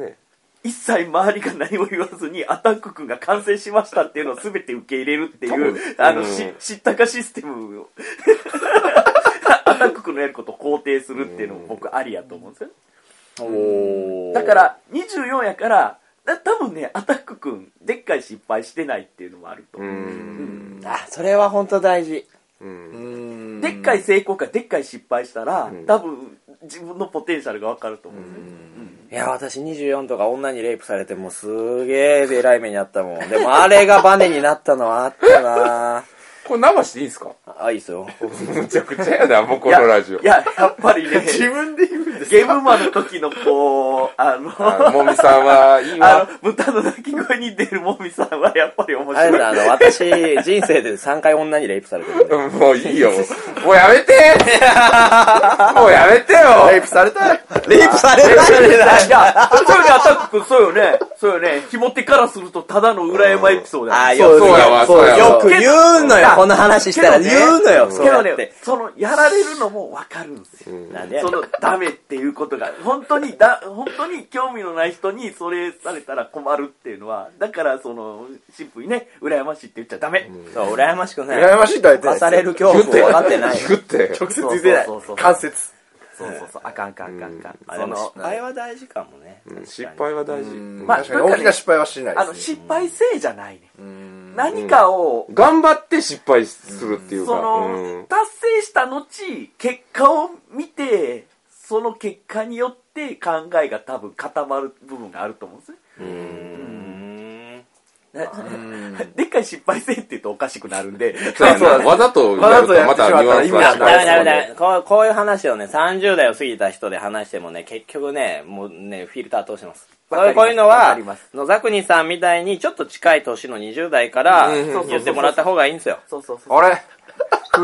一切周りが何も言わずにアタック君が完成しましたっていうのを全て受け入れるっていう、あの、うんし知ったかシステムを [laughs] アタック君のやることを肯定するっていうのも僕ありやと思うんですよ。おだから、24やから、だ多分ね、アタック君、でっかい失敗してないっていうのもあるとう思う。ん。あ、それは本当大事。うん。でっかい成功かでっかい失敗したら、ん多分自分のポテンシャルがわかると思うんですよ。いや、私24とか女にレイプされてもうすげえ偉い目にあったもん。でもあれがバネになったのはあったな [laughs] これ生していいんすか？あ、いいっすよ。[laughs] むちゃくちゃやな、もうこのラジオい。や、やっぱりね、自分でゲームマンの時のこう、あの、あもみさんはいいあわ。の、豚の鳴き声に出るもみさんはやっぱり面白い。だ、あの、私、人生で3回女にレイプされてるんで。うんもういいよ。もうやめてもうやめてよレイプされたい。レイプされたんいや、いやそうよね、アタック君、そうよね。そうよね。ひも手からすると、ただの裏山エピソードやあ、ねよそうやわそうやわよく言うのよ。この話したらけどね言うのよ。そうけどねやって。、その、やられるのもわかるんですよ。なんでやその、ダメっていうことが、本当に、だ、本当に興味のない人にそれされたら困るっていうのは、だから、その、シンプルにね、羨ましいって言っちゃダメ。そう、羨ましくない。羨ましいとは言ってないです犯される恐怖を分かってない。食って。直接言ってないそうそうそう。関節。そうそうそう、あかんあかんあかんあかん。あ、でもその失、敗は大事かもね。うん失敗は大事。まあ確かに大きな失敗はしないあの、ですね。失敗せいじゃないね。何かを、頑張って失敗するっていうか。その、うん達成した後、結果を見て、その結果によって考えが多分固まる部分があると思うんですね。な [laughs] でっかい失敗せいって言うとおかしくなるんで、[laughs] わざとやるとまたニュアンスはダメダメダ違うメこう。こういう話をね、30代を過ぎた人で話してもね、結局ね、もうね、フィルター通してます。こういうのはります、野沢国さんみたいにちょっと近い年の20代から言ってもらった方がいいんですよ。そうそうそう。あれ？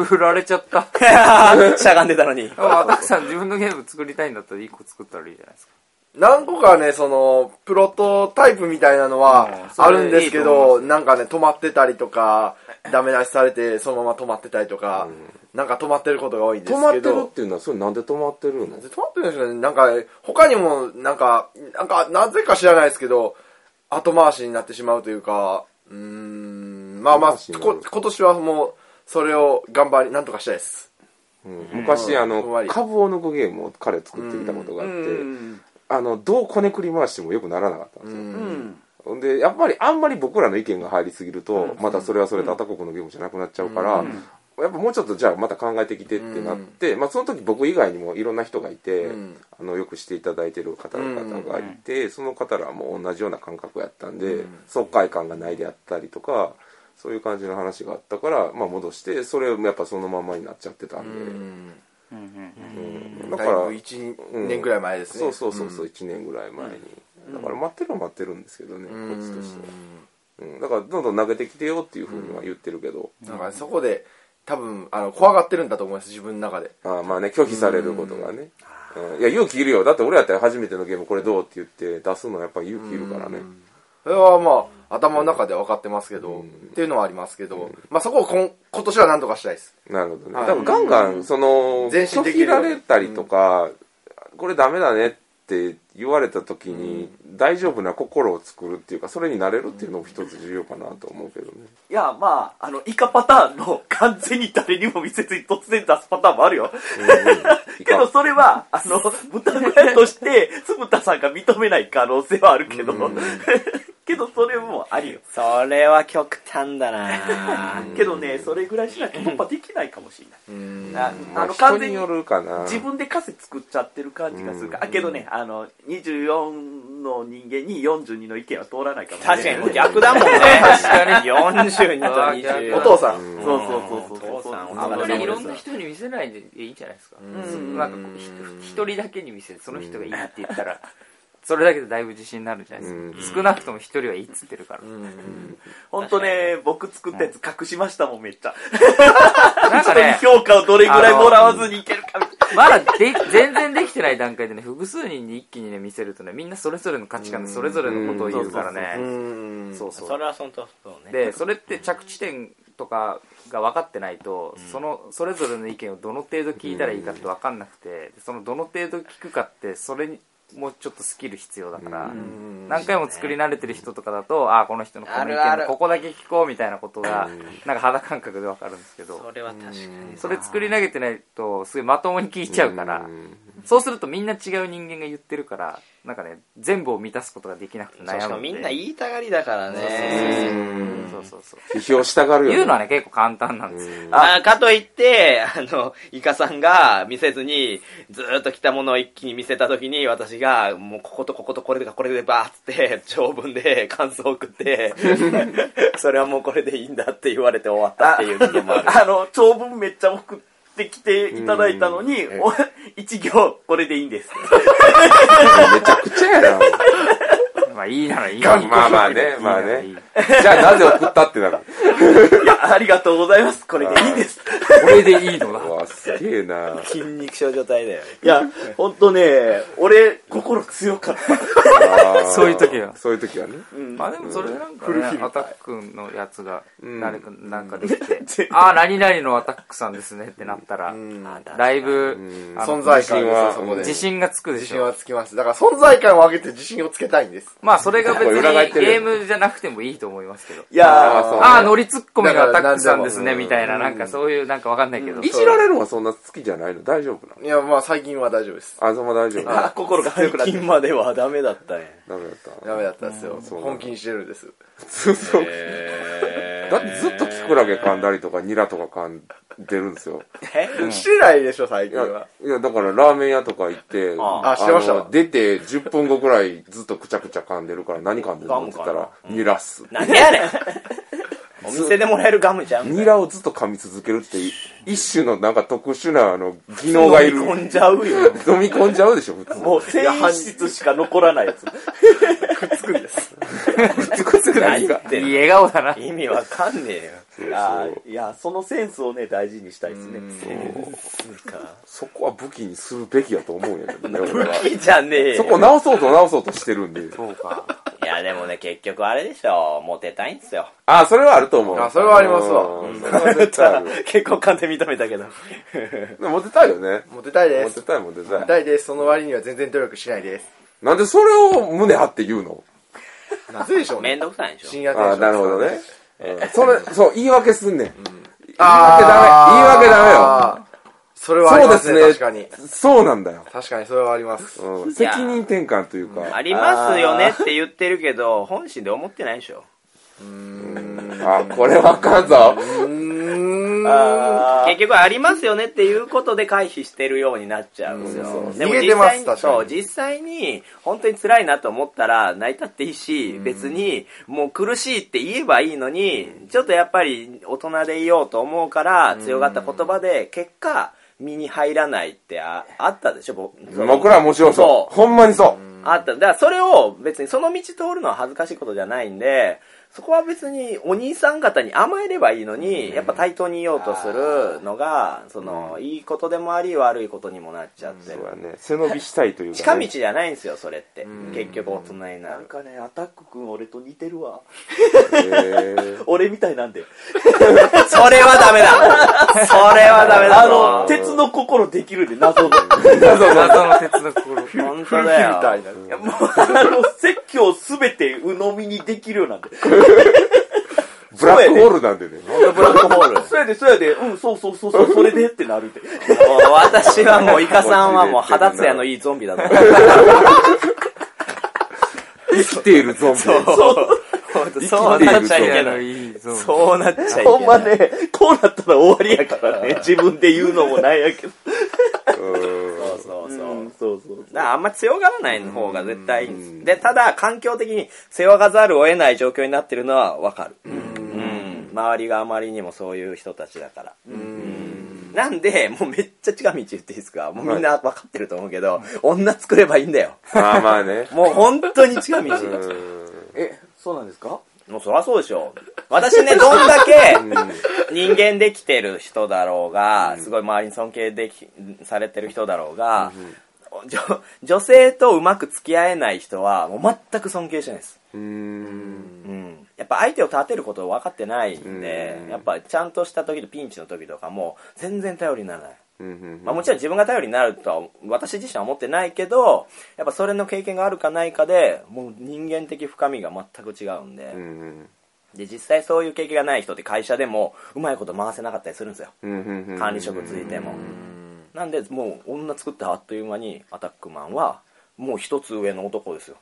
振られちゃった。[laughs] しゃがんでたのに。あ、たくさん自分のゲーム作りたいんだったら1個作ったらいいじゃないですか。何個かね、その、プロトタイプみたいなのはあるんですけいいと思ど、なんかね、止まってたりとか、ダメ出しされて、そのまま止まってたりとか、なんか止まってることが多いんです止まってけど。るっていうのは、それなんで止まってるの？止まってるんですよね。なんか、他にも、なんか、なんか、なぜか知らないですけど、後回しになってしまうというか、うーん、まあまあ、今年はもう、それを頑張り、なんとかしたいです。うん。昔、あの株を抜くゲームを彼作ってきたことがあっうてん。あのどうこねくり回してもよくならなかったんですよ。うん。でやっぱりあんまり僕らの意見が入りすぎると、またそれはそれで他国のゲームじゃなくなっちゃうから、やっぱもうちょっとじゃあまた考えてきてってなって、まあ、その時僕以外にもいろんな人がいて、うん。あのよくしていただいてる方々がいて、その方らも同じような感覚やったんで、爽快感がないであったりとかそういう感じの話があったから、まあ、戻してそれをやっぱそのままになっちゃってたんで、うん。うんだからだいぶ1年ぐらい前ですね。そうそうそうそう、1年ぐらい前に、だから待ってるは待ってるんですけどね、こっちとしては、うん、だからどんどん投げてきてよっていうふうには言ってるけど、なんかそこで、多分、あの、怖がってるんだと思います、自分の中で。ああまあね拒否されることがね、うん。いや勇気いるよ。だって俺やったら初めてのゲームこれどうって言って出すのはやっぱり勇気いるからね、それはまあ、頭の中では分かってますけど、っていうのはありますけど、まあそこをこん今年は何とかしたいです。なるほどね、はい。だからガンガンその前進拒否られたりとか、これダメだねって言われた時に大丈夫な心を作るっていうかそれになれるっていうのも一つ重要かなと思うけどね、いや、まあ、あの、イカパターンの完全に誰にも見せずに突然出すパターンもあるよ。[laughs] けど、それは、あの、豚小屋として、つぶたさんが認めない可能性はあるけど、[laughs] けど、それもありよ。それは極端だな。[laughs] けどね、それぐらいしないと突破できないかもしれない。あまああの、完全に人によるかな。自分でカセ作っちゃってる感じがするから。あけどね、あの、24の人間に42の意見は通らないかもしれない。確かにもう逆だもんね [laughs] 確かに42と20お父さん。そうそうそうそう。お父さんあんまりいろんな人人に見せないでいいんじゃないですか。んなんかこうひ一人だけに見せて、その人がいいって言ったら、それだけでだいぶ自信になるじゃないですか。少なくとも一人はいいっつってるから。本当ね、僕作ったやつ隠しましたもん、めっちゃ。なんか [laughs] 人にね、評価をどれぐらいもらわずにいけるかみたいまだで全然できてない段階でね、複数人に一気にね、見せるとね、みんなそれぞれの価値観でそれぞれのことを言うからうね。ん。そうそうそ。れは本当そうねで、それって着地点とかが分かってないと、その、それぞれの意見をどの程度聞いたらいいかって分かんなくて、そのどの程度聞くかって、それに、もうちょっとスキル必要だから、何回も作り慣れてる人とかだと、ああ、この人のこの意見のここだけ聞こうみたいなことが、なんか肌感覚で分かるんですけど、それは確かに。それ作り投げてないと、すごいまともに聞いちゃうから、そうするとみんな違う人間が言ってるから、なんかね、全部を満たすことができなくて悩む。しかもみんな言いたがりだからねそうそうそう。批評したがるよね言うのはね、結構簡単なんですよ。あかといって、あの、イカさんが見せずに、ずーっと来たものを一気に見せたときに、私が、もうこことこことこれでこれでバーって、長文で感想を送って、[laughs] それはもうこれでいいんだって言われて終わったっていう事件もある。な。あの、長文めっちゃ送ってきていただいたのに、お一行、これでいいんです。めちゃくちゃやなまあいいならいい。まあまあまあねまあね。じゃあなぜ送ったってなるいや、ありがとうございます。これでいいです。[laughs] これでいいのだ。う [laughs] わすげえな。筋肉症状態だよ。いや、ほんとね、俺、心強かった。そういう時は。そういう時はね。まあでもそれなんかね、アタックのやつが、誰か、なんかできて、ああ、何々のアタックさんですねってなったら、だいぶ、存在感自信がつくで自信しょ。はつきます。だから存在感を上げて自信をつけたいんです。まあそれが別にゲームじゃなくてもいいと思いますけど。いやー、あああ、乗りツッコミがアタックさんですね、みたいな、なんかそういう、なんかわかんないけど。いじられるのはそんな好きじゃないの？大丈夫なの？いや、まあ最近は大丈夫です。あそこ大丈夫あ心が強くなって [laughs] 最近まではダメだったね。ダメだったダメだったんですよ。そう本気にしてるんです。[laughs] そうそう。へだってずっとキクラゲ噛んだりとかニラとか噛んでるんですよ。してないでしょ、最いや近は。いやだからラーメン屋とか行ってああ。してました。の出て10分後くらいずっとくちゃくちゃ噛んでるから何噛んでるのって言ったらニラっす。何やねんお店でもらえるガムじゃん。ニラをずっと噛み続けるってい一種のなんか特殊なあの技能がいる飲み込んじゃうよ。飲み込んじゃうでしょ普通もう繊維質しか残らないやつ。[laughs] くっつくんです。くっつく何がいい笑顔だな。意味わかんねえよ。あーいや、そのセンスをね、大事にしたいですね。そこは武器にするべきやと思うんやけどね [laughs] 俺はいいじゃねえよ。そこ直そうと直そうとしてるんでそうか。いや、でもね、結局あれでしょ。モテたいんすよ。あそれはあると思うあそれはありますわうんそれは絶対ある結婚観で認めたけど。[laughs] モテたいよねモテたいです。モテたいモテたいモテたいです。その割には全然努力しないです。なんでそれを胸張って言うの？なぜでしょうね。めんどくさいんでしょ。深夜テンションああなるほどねうんそれ、そう、言い訳すんねん。言い訳あーダメ。言い訳ダメよ。それはありますね、そうです確かにね。。そうなんだよ。確かにそれはあります。うん責任転換というか。ありますよねって言ってるけど、本心で思ってないでしょ。[laughs] あ、これわかんぞ。結局ありますよねっていうことで回避してるようになっちゃうんですよ。でも逃げてます実際そう、実際に本当に辛いなと思ったら泣いたっていいし、別にもう苦しいって言えばいいのに、ちょっとやっぱり大人でいようと思うから強がった言葉で結果身に入らないってああったでしょ、僕僕らはもちろんそう。ほんまにそう。あった。だからそれを別にその道通るのは恥ずかしいことじゃないんで、そこは別にお兄さん方に甘えればいいのに、やっぱ対等にいようとするのが、その、いいことでもあり悪いことにもなっちゃってる。そうやね。背伸びしたいというか、ね。近道じゃないんですよ、それって。結局大人になる。なんかね、アタック君俺と似てるわ。へー [laughs] 俺みたいなんで。[laughs] それはダメだそれはダメだあの、鉄の心できるんで、謎の。[laughs] 謎の鉄の心。本当だよ。みたいな。もう、あの、説教すべて鵜呑みにできるようなんで。[laughs] ブラックホールなんでね。ブラックホール。そやで、そやで、うん、そうそうそうそう、それでってなるで。もう私はもうイカさんはもう肌ツヤのいいゾンビだと思う。[laughs] 生きているゾンビ。そうなっちゃいけない。そうなっちゃいけない。ほんまね、こうなったら終わりやからね。自分で言うのもなんやけど。うんそうそうそう。うん、そうそう。だからあんま強がらない方が絶対いいんです。で、ただ環境的に背負がざるを得ない状況になってるのはわかる。うん。周りがあまりにもそういう人たちだから。なんで、もうめっちゃ近道言っていいですかもうみんな分かってると思うけど、女作ればいいんだよ。まあまあね。[laughs] もう本当に近道。うんえ、そうなんですか？もうそりゃそうでしょ。私ね、どんだけ人間できてる人だろうが、すごい周りに尊敬でき、されてる人だろうが、女女性とうまく付き合えない人はもう全く尊敬してないです。うん。うん。やっぱ相手を立てることを分かってないんで、やっぱちゃんとした時とピンチの時とかも全然頼りにならない。うんまあもちろん自分が頼りになるとは私自身は思ってないけど、やっぱそれの経験があるかないかで、もう人間的深みが全く違うんで、うんで、実際そういう経験がない人って会社でもうまいこと回せなかったりするんですよ。管理職ついても。なんで、もう女作ってあっという間にアタックマンは、もう一つ上の男ですよ。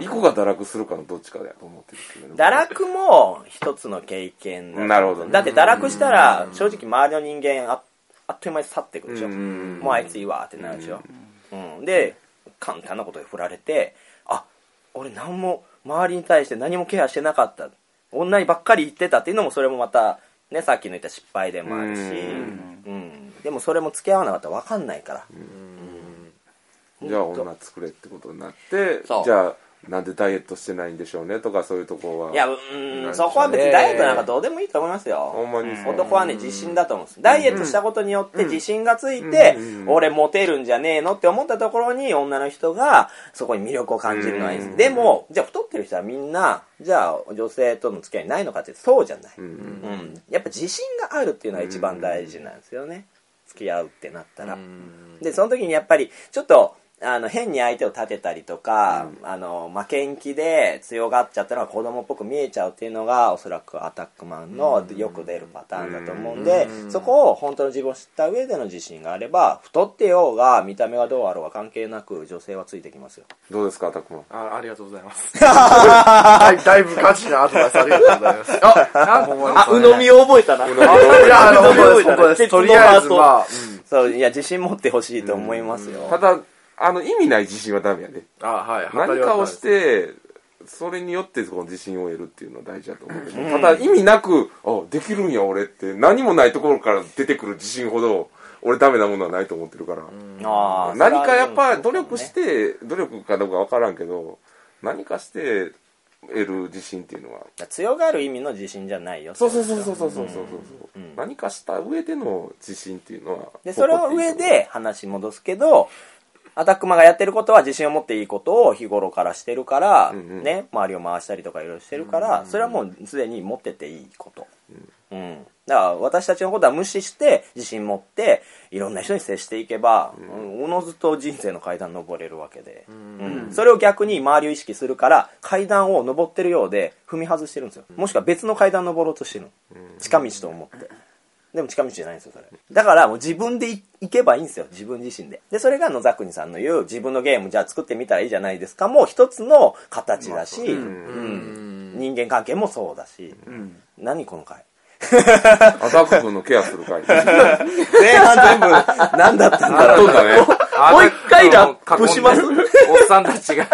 一個が堕落するかのどっちかだと思ってるけど。ね堕落も一つの経験だなるほどね。だって堕落したら、正直周りの人間ああっという間に去っていくでしょ。うんもうあいついいわってなるでしょ。うん。で、簡単なことで振られて、あ、俺何も、周りに対して何もケアしてなかった。女にばっかり言ってたっていうのもそれもまた、ね、さっきの言った失敗でもあるし、うんうん。でもそれも付き合わなかったら分かんないから。じゃあ女作れってことになってじゃあなんでダイエットしてないんでしょうねとかそういうとこはいや、うん、そこは別にダイエットなんかどうでもいいと思いますよ。ほんまに男はね、自信だと思うんです。ダイエットしたことによって自信がついて、俺モテるんじゃねえのって思ったところに女の人がそこに魅力を感じるのはいいです。でも、じゃあ太ってる人はみんな、じゃあ女性との付き合いないのかってそうじゃない。うんうん。やっぱ自信があるっていうのが一番大事なんですよね。付き合うってなったら。で、その時にやっぱり、ちょっと、あの、変に相手を立てたりとか、あの、負けん気で強がっちゃったのが子供っぽく見えちゃうっていうのが、おそらくアタックマンのよく出るパターンだと思うんで、そこを本当の自分を知った上での自信があれば、太ってようが、見た目がどうあろうが関係なく、女性はついてきますよ。どうですかアタックマン？あありがとうございます。[laughs] だいだいぶガチなアドバイスありがとうございます。あ、あ、鵜呑みを覚えたな。いや、あの、とりあえず、まあ、そう、いや、自信持ってほしいと思いますよ。ただあの意味ない自信はダメやねあはい何かをしてそれによってこの自信を得るっていうのは大事だと思う、うん、ただ意味なくあできるんや俺って何もないところから出てくる自信ほど俺ダメなものはないと思ってるから、うん、何かやっぱ努力して、ね、努力かどうか分からんけど何かして得る自信っていうのは。強がる意味の自信じゃないよそうそうそうそうそうそうそう、うん、何かした上での自信っていうのはでそれを上で話戻すけどアタックマンがやってることは自信を持っていいことを日頃からしてるから、んうん。ね、周りを回したりとかいろいろしてるから、それはもうすでに持ってていいこと。うん。だから私たちのことは無視して自信持っていろんな人に接していけば、うん。おのずと人生の階段登れるわけで、うんそれを逆に周りを意識するから階段を登ってるようで踏み外してるんですよ。もしくは別の階段登ろうとしてるの。近道と思ってでも近道じゃないんですよそれ。だからもう自分でい行けばいいんですよ自分自身で。でそれが野沢国さんの言う自分のゲームじゃあ作ってみたらいいじゃないですか。もう一つの形だし、うん。人間関係もそうだし、何この回？アタック君のケアする会。前半全部何だったんだろう。ね。もう一回ラップします？おっさんたちが。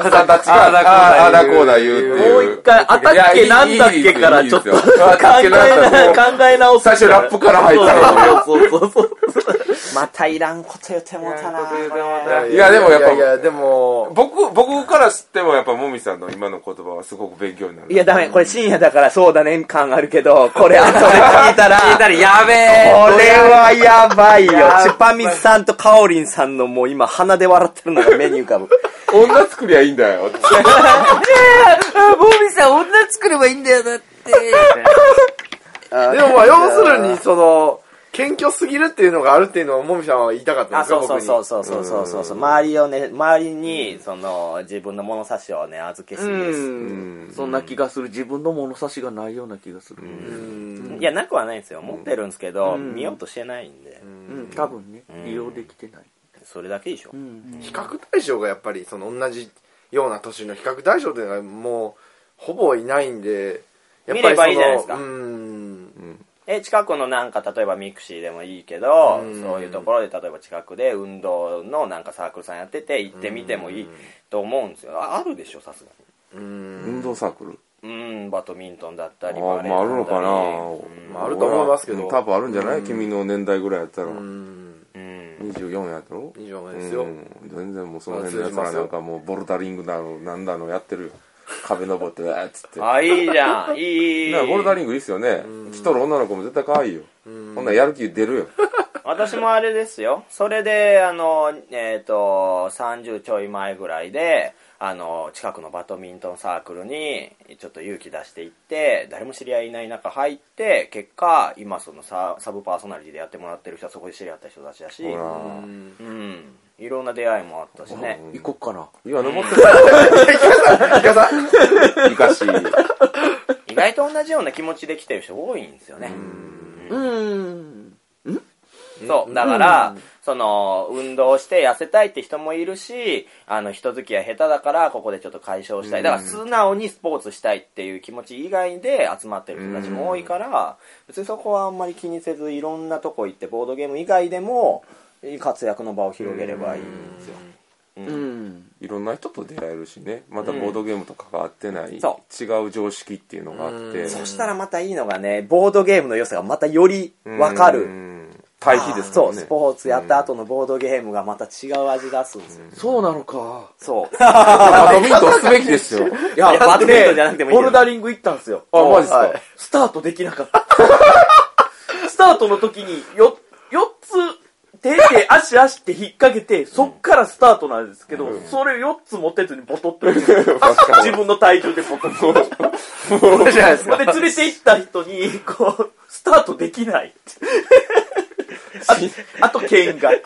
おじさんたちが、ああだこうだ言うっていう。もう一回、あたっけなんだっけからちょっと考えな、考え直す。最初ラップから入ったのそうそうそう。またいらんこと言ってもうたないやでもやっぱいやいや、でも、僕、僕から知ってもやっぱもみさんの今の言葉はすごく勉強になる。いやダメこれ深夜だからそうだね感あるけどこれ後で聞いたら聞いたらやべえ。これはやばいよ。チュパミさんとカオリンさんのもう今鼻で笑ってるのが目に浮かぶ。女作りゃいいんだよ。ボビーさん女作ればいいんだよ、だって。でもまあ、要するに、その、謙虚すぎるっていうのがあるっていうのを、もみさんは言いたかったんあ、ですかそうそうそうそうそうそうそう。周りをね、周りに、その、自分の物差しをね、預けすぎです。うん。そんな気がする。自分の物差しがないような気がする。いや、なくはないんですよ。持ってるんですけど、見ようとしてないんで。うん、多分ね、利用できてない。それだけでしょ。比較対象がやっぱり、その同じような年の比較対象っていうのがもう、ほぼいないんで、やっぱりその見ればいいじゃないですかうん。え、近くのなんか、例えばミクシーでもいいけど、うんそういうところで、例えば近くで運動のなんかサークルさんやってて、行ってみてもいいと思うんですよ。ああるでしょ、さすがに。運動サークルうん、バドミントンだったり、あまああるのかなまああると思いますけどうん多分あるんじゃない？君の年代ぐらいやったら。うん。うん。24やったろ以上ですよ。うん全然もうその辺のやつらなんかもうボルダリングだの、なんだのやってるよ。壁登って、わーっつって。[laughs] あ、いいじゃん。い [laughs] いいい。だからボルダリングいいっすよね。来とる女の子も絶対可愛いよ。ほんならやる気出るよ。[laughs] 私もあれですよ。それで、あの、えっ、と、30ちょい前ぐらいで、あの、近くのバドミントンサークルに、ちょっと勇気出していって、誰も知り合いいない中入って、結果、今そのササブパーソナリティでやってもらってる人はそこで知り合った人たちだし。うん。いろんな出会いもあったしね。行こっかな。いや、登ってたよ。いかし。意外と同じような気持ちで来てる人多いんですよね。うん。そう。だから、その、運動して痩せたいって人もいるし、あの、人付き合い下手だから、ここでちょっと解消したい。だから、素直にスポーツしたいっていう気持ち以外で集まってる人たちも多いから、別にそこはあんまり気にせず、いろんなとこ行って、ボードゲーム以外でも、活躍の場を広げればいいんですよ。うん。いろんな人と出会えるしね。またボードゲームと関わってない、そ違う常識っていうのがあって。そしたらまたいいのがね、ボードゲームの良さがまたよりわかる。うん。対比ですかそう、らね。スポーツやった後のボードゲームがまた違う味出すんですよ。そうなのか。そう。[laughs] バドミントンすべきですよ。いや、バドミントンじゃなくてもいいボルダリング行ったんですよ。あ、マジっすか、はいスタートできなかった。スタートの時によ、4つ手で足足って引っ掛けて、そっからスタートなんですけど、それ4つ持てずにボトッと [laughs] 自分の体重でボトッと。これじゃないですか。で、連れて行った人に、こう、スタートできないあと、ケインが。[laughs]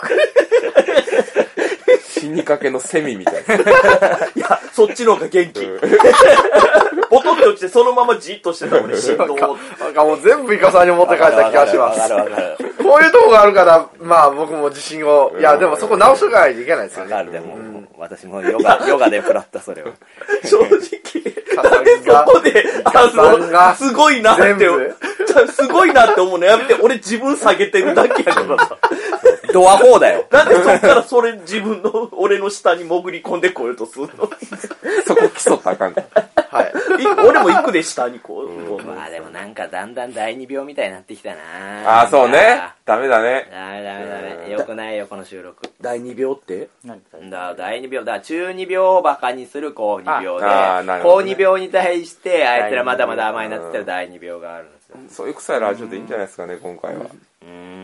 死にかけのセミみたいな。[laughs] いや、そっちの方が元気。[laughs] ボトって落ちて、そのままじっとしてた俺、振動を。なんかもう全部イカさんに持って帰った気がします。[laughs] こういうとこがあるから、まあ僕も自信を、いやでもそこ直しとかないといけないですよね。わかる、でも、私もヨガ、ヨガで食らった、それは。正直。そこで、あの、すごいなってすごいなって思うのやめて、俺自分下げてるだけやからさ。ドア4だよ。[laughs] なんでそっからそれ自分の、[laughs] 俺の下に潜り込んでこようとするの？[laughs] そこ競ったらあかんから。はい。い俺も行くで、下にこう。こうまあでもなんかだんだん第二病みたいになってきたなああ、そうね。ダメだね。ダメダメダメ。よくないよ、この収録。第二病って？だ第二病、だから中二病をバカにする高二病でああーな、るほどね高二病に対して、あいつらまだまだ甘いなって言ったら第二病があるんですよ。そういう臭いラジオでいいんじゃないですかね、今回は。うーん。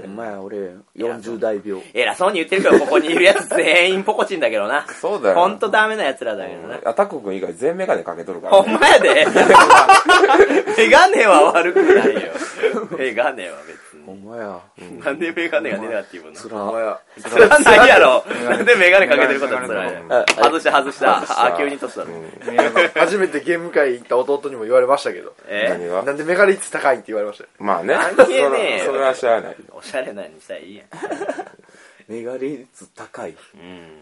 で。お前俺40代病偉そうに言ってるけど、ここにいるやつ全員ポコチンだけどな。そうだよ。ほんとダメな奴らだけどな。アタック君以外全メガネかけとるからね。ほんまやで。[laughs] メガネは悪くないよ。メガネは別お前やに。なんでメガネが出なっていうのつらそれはないやろ。なんでメガネかけてることは辛いあ外した外した。したあ、急に年だね。初めてゲーム会行った弟にも言われましたけど。え？何がなんでメガネ率高いって言われましたよ。まあね。関係ねえよそれそれは知らない。おしゃれなにしたらいいやん。メガ率高いうん。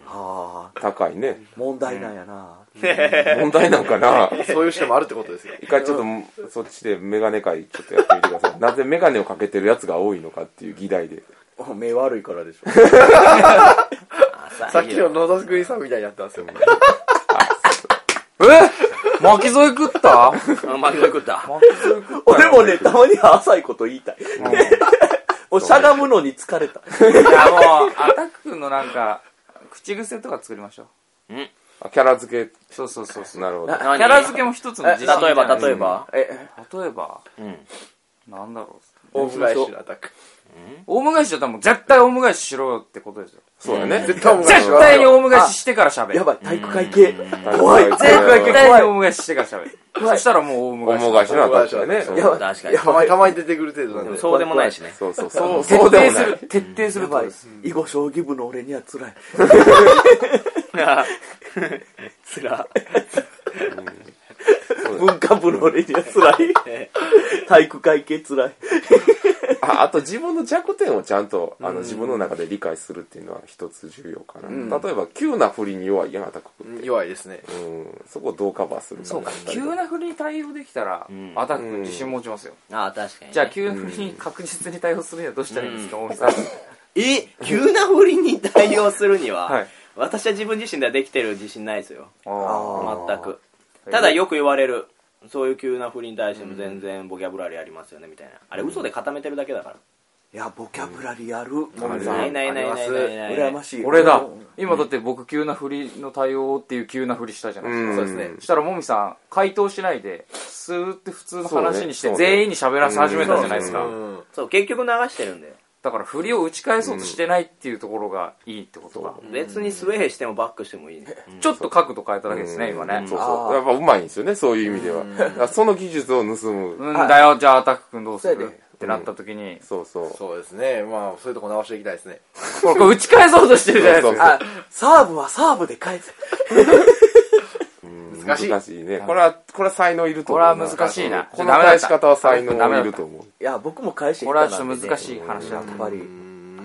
はあ高いね。問題なんやな問題なんかな。[laughs] そういう人もあるってことですよ。一回ちょっと、そっちでメガネ界ちょっとやってみてください。[laughs] なぜメガネをかけてるやつが多いのかっていう議題で。目悪いからでしょ [laughs] さっきの野田国さんみたいになってますよ。え？巻き添え食った？あ、巻き添え食った。俺もねたまには浅いこと言いたいもうしゃがむのに疲れたいやもう、アタック君のなんか、口癖とか作りましょう。あキャラ付け、そうそうそうそう。なるほど。キャラ付けも一つの自信例えば、じゃない例えば？え例えば、うん。なんだろう。オウム返しのアタック。オウム返しだったらもう絶対オウム返ししろよってことですよ。そうだね。絶対オウム返し絶対にオウム返ししてから喋る。やばい体育会系怖い。絶対にオウム返ししてから喋る。そしたらもうオウム返し。しのアタックだね。やばい確かに。やたまにたまに出てくる程度なんで。そうでもないしね。そうそう、そう、徹そうでもない。底する、徹底するやばいとです。囲碁将棋部の俺には辛いつら。[laughs] 文化部の俺には辛い [laughs] 体育会系辛い [laughs] ああと自分の弱点をちゃんとあの自分の中で理解するっていうのは一つ重要かな。例えば、急な振りに弱いやん、アタック君って。弱いですね。うん。そこをどうカバーするか。そうか、急な振りに対応できたら、アタック君自信持ちますよ。ああ、確かに。じゃあ、急な振りに確実に対応するにはどうしたらいいんですか、大木さん。[laughs] え、急な振りに対応するには、はい私は自分自身ではできてる自信ないですよ。あ全く。ただよく言われる。そういう急な振りに対しても全然ボキャブラリーありますよね、みたいな。あれ嘘で固めてるだけだから。いやボキャブラリーある。ないないないないないない。羨ましい。俺だ。今だって僕急な振りの対応っていう急な振りしたじゃないですか、うん。そうですね。そしたらもみさん回答しないでスーって普通の話にして全員に喋らせ始めたじゃないですか、うん。そう、結局流してるんで。だから振りを打ち返そうとしてないっていうところがいいってことか、別にスウェーしてもバックしてもいい。ね。ちょっと角度変えただけですね、今ね。そうそう。やっぱうまいんですよね、そういう意味では。その技術を盗む。うん。だよじゃあアタック君どうする？ってなった時に、そうそう。そうですね。まあ、そういうとこ直していきたいですね。これ打ち返そうとしてるじゃないですか。あサーブはサーブで返せ難しい難しいね。これは、これは才能いると思うな。これは難しいなこの返し方は才能いると思う。いや僕も返してこれはちょっと難しい話だやっぱり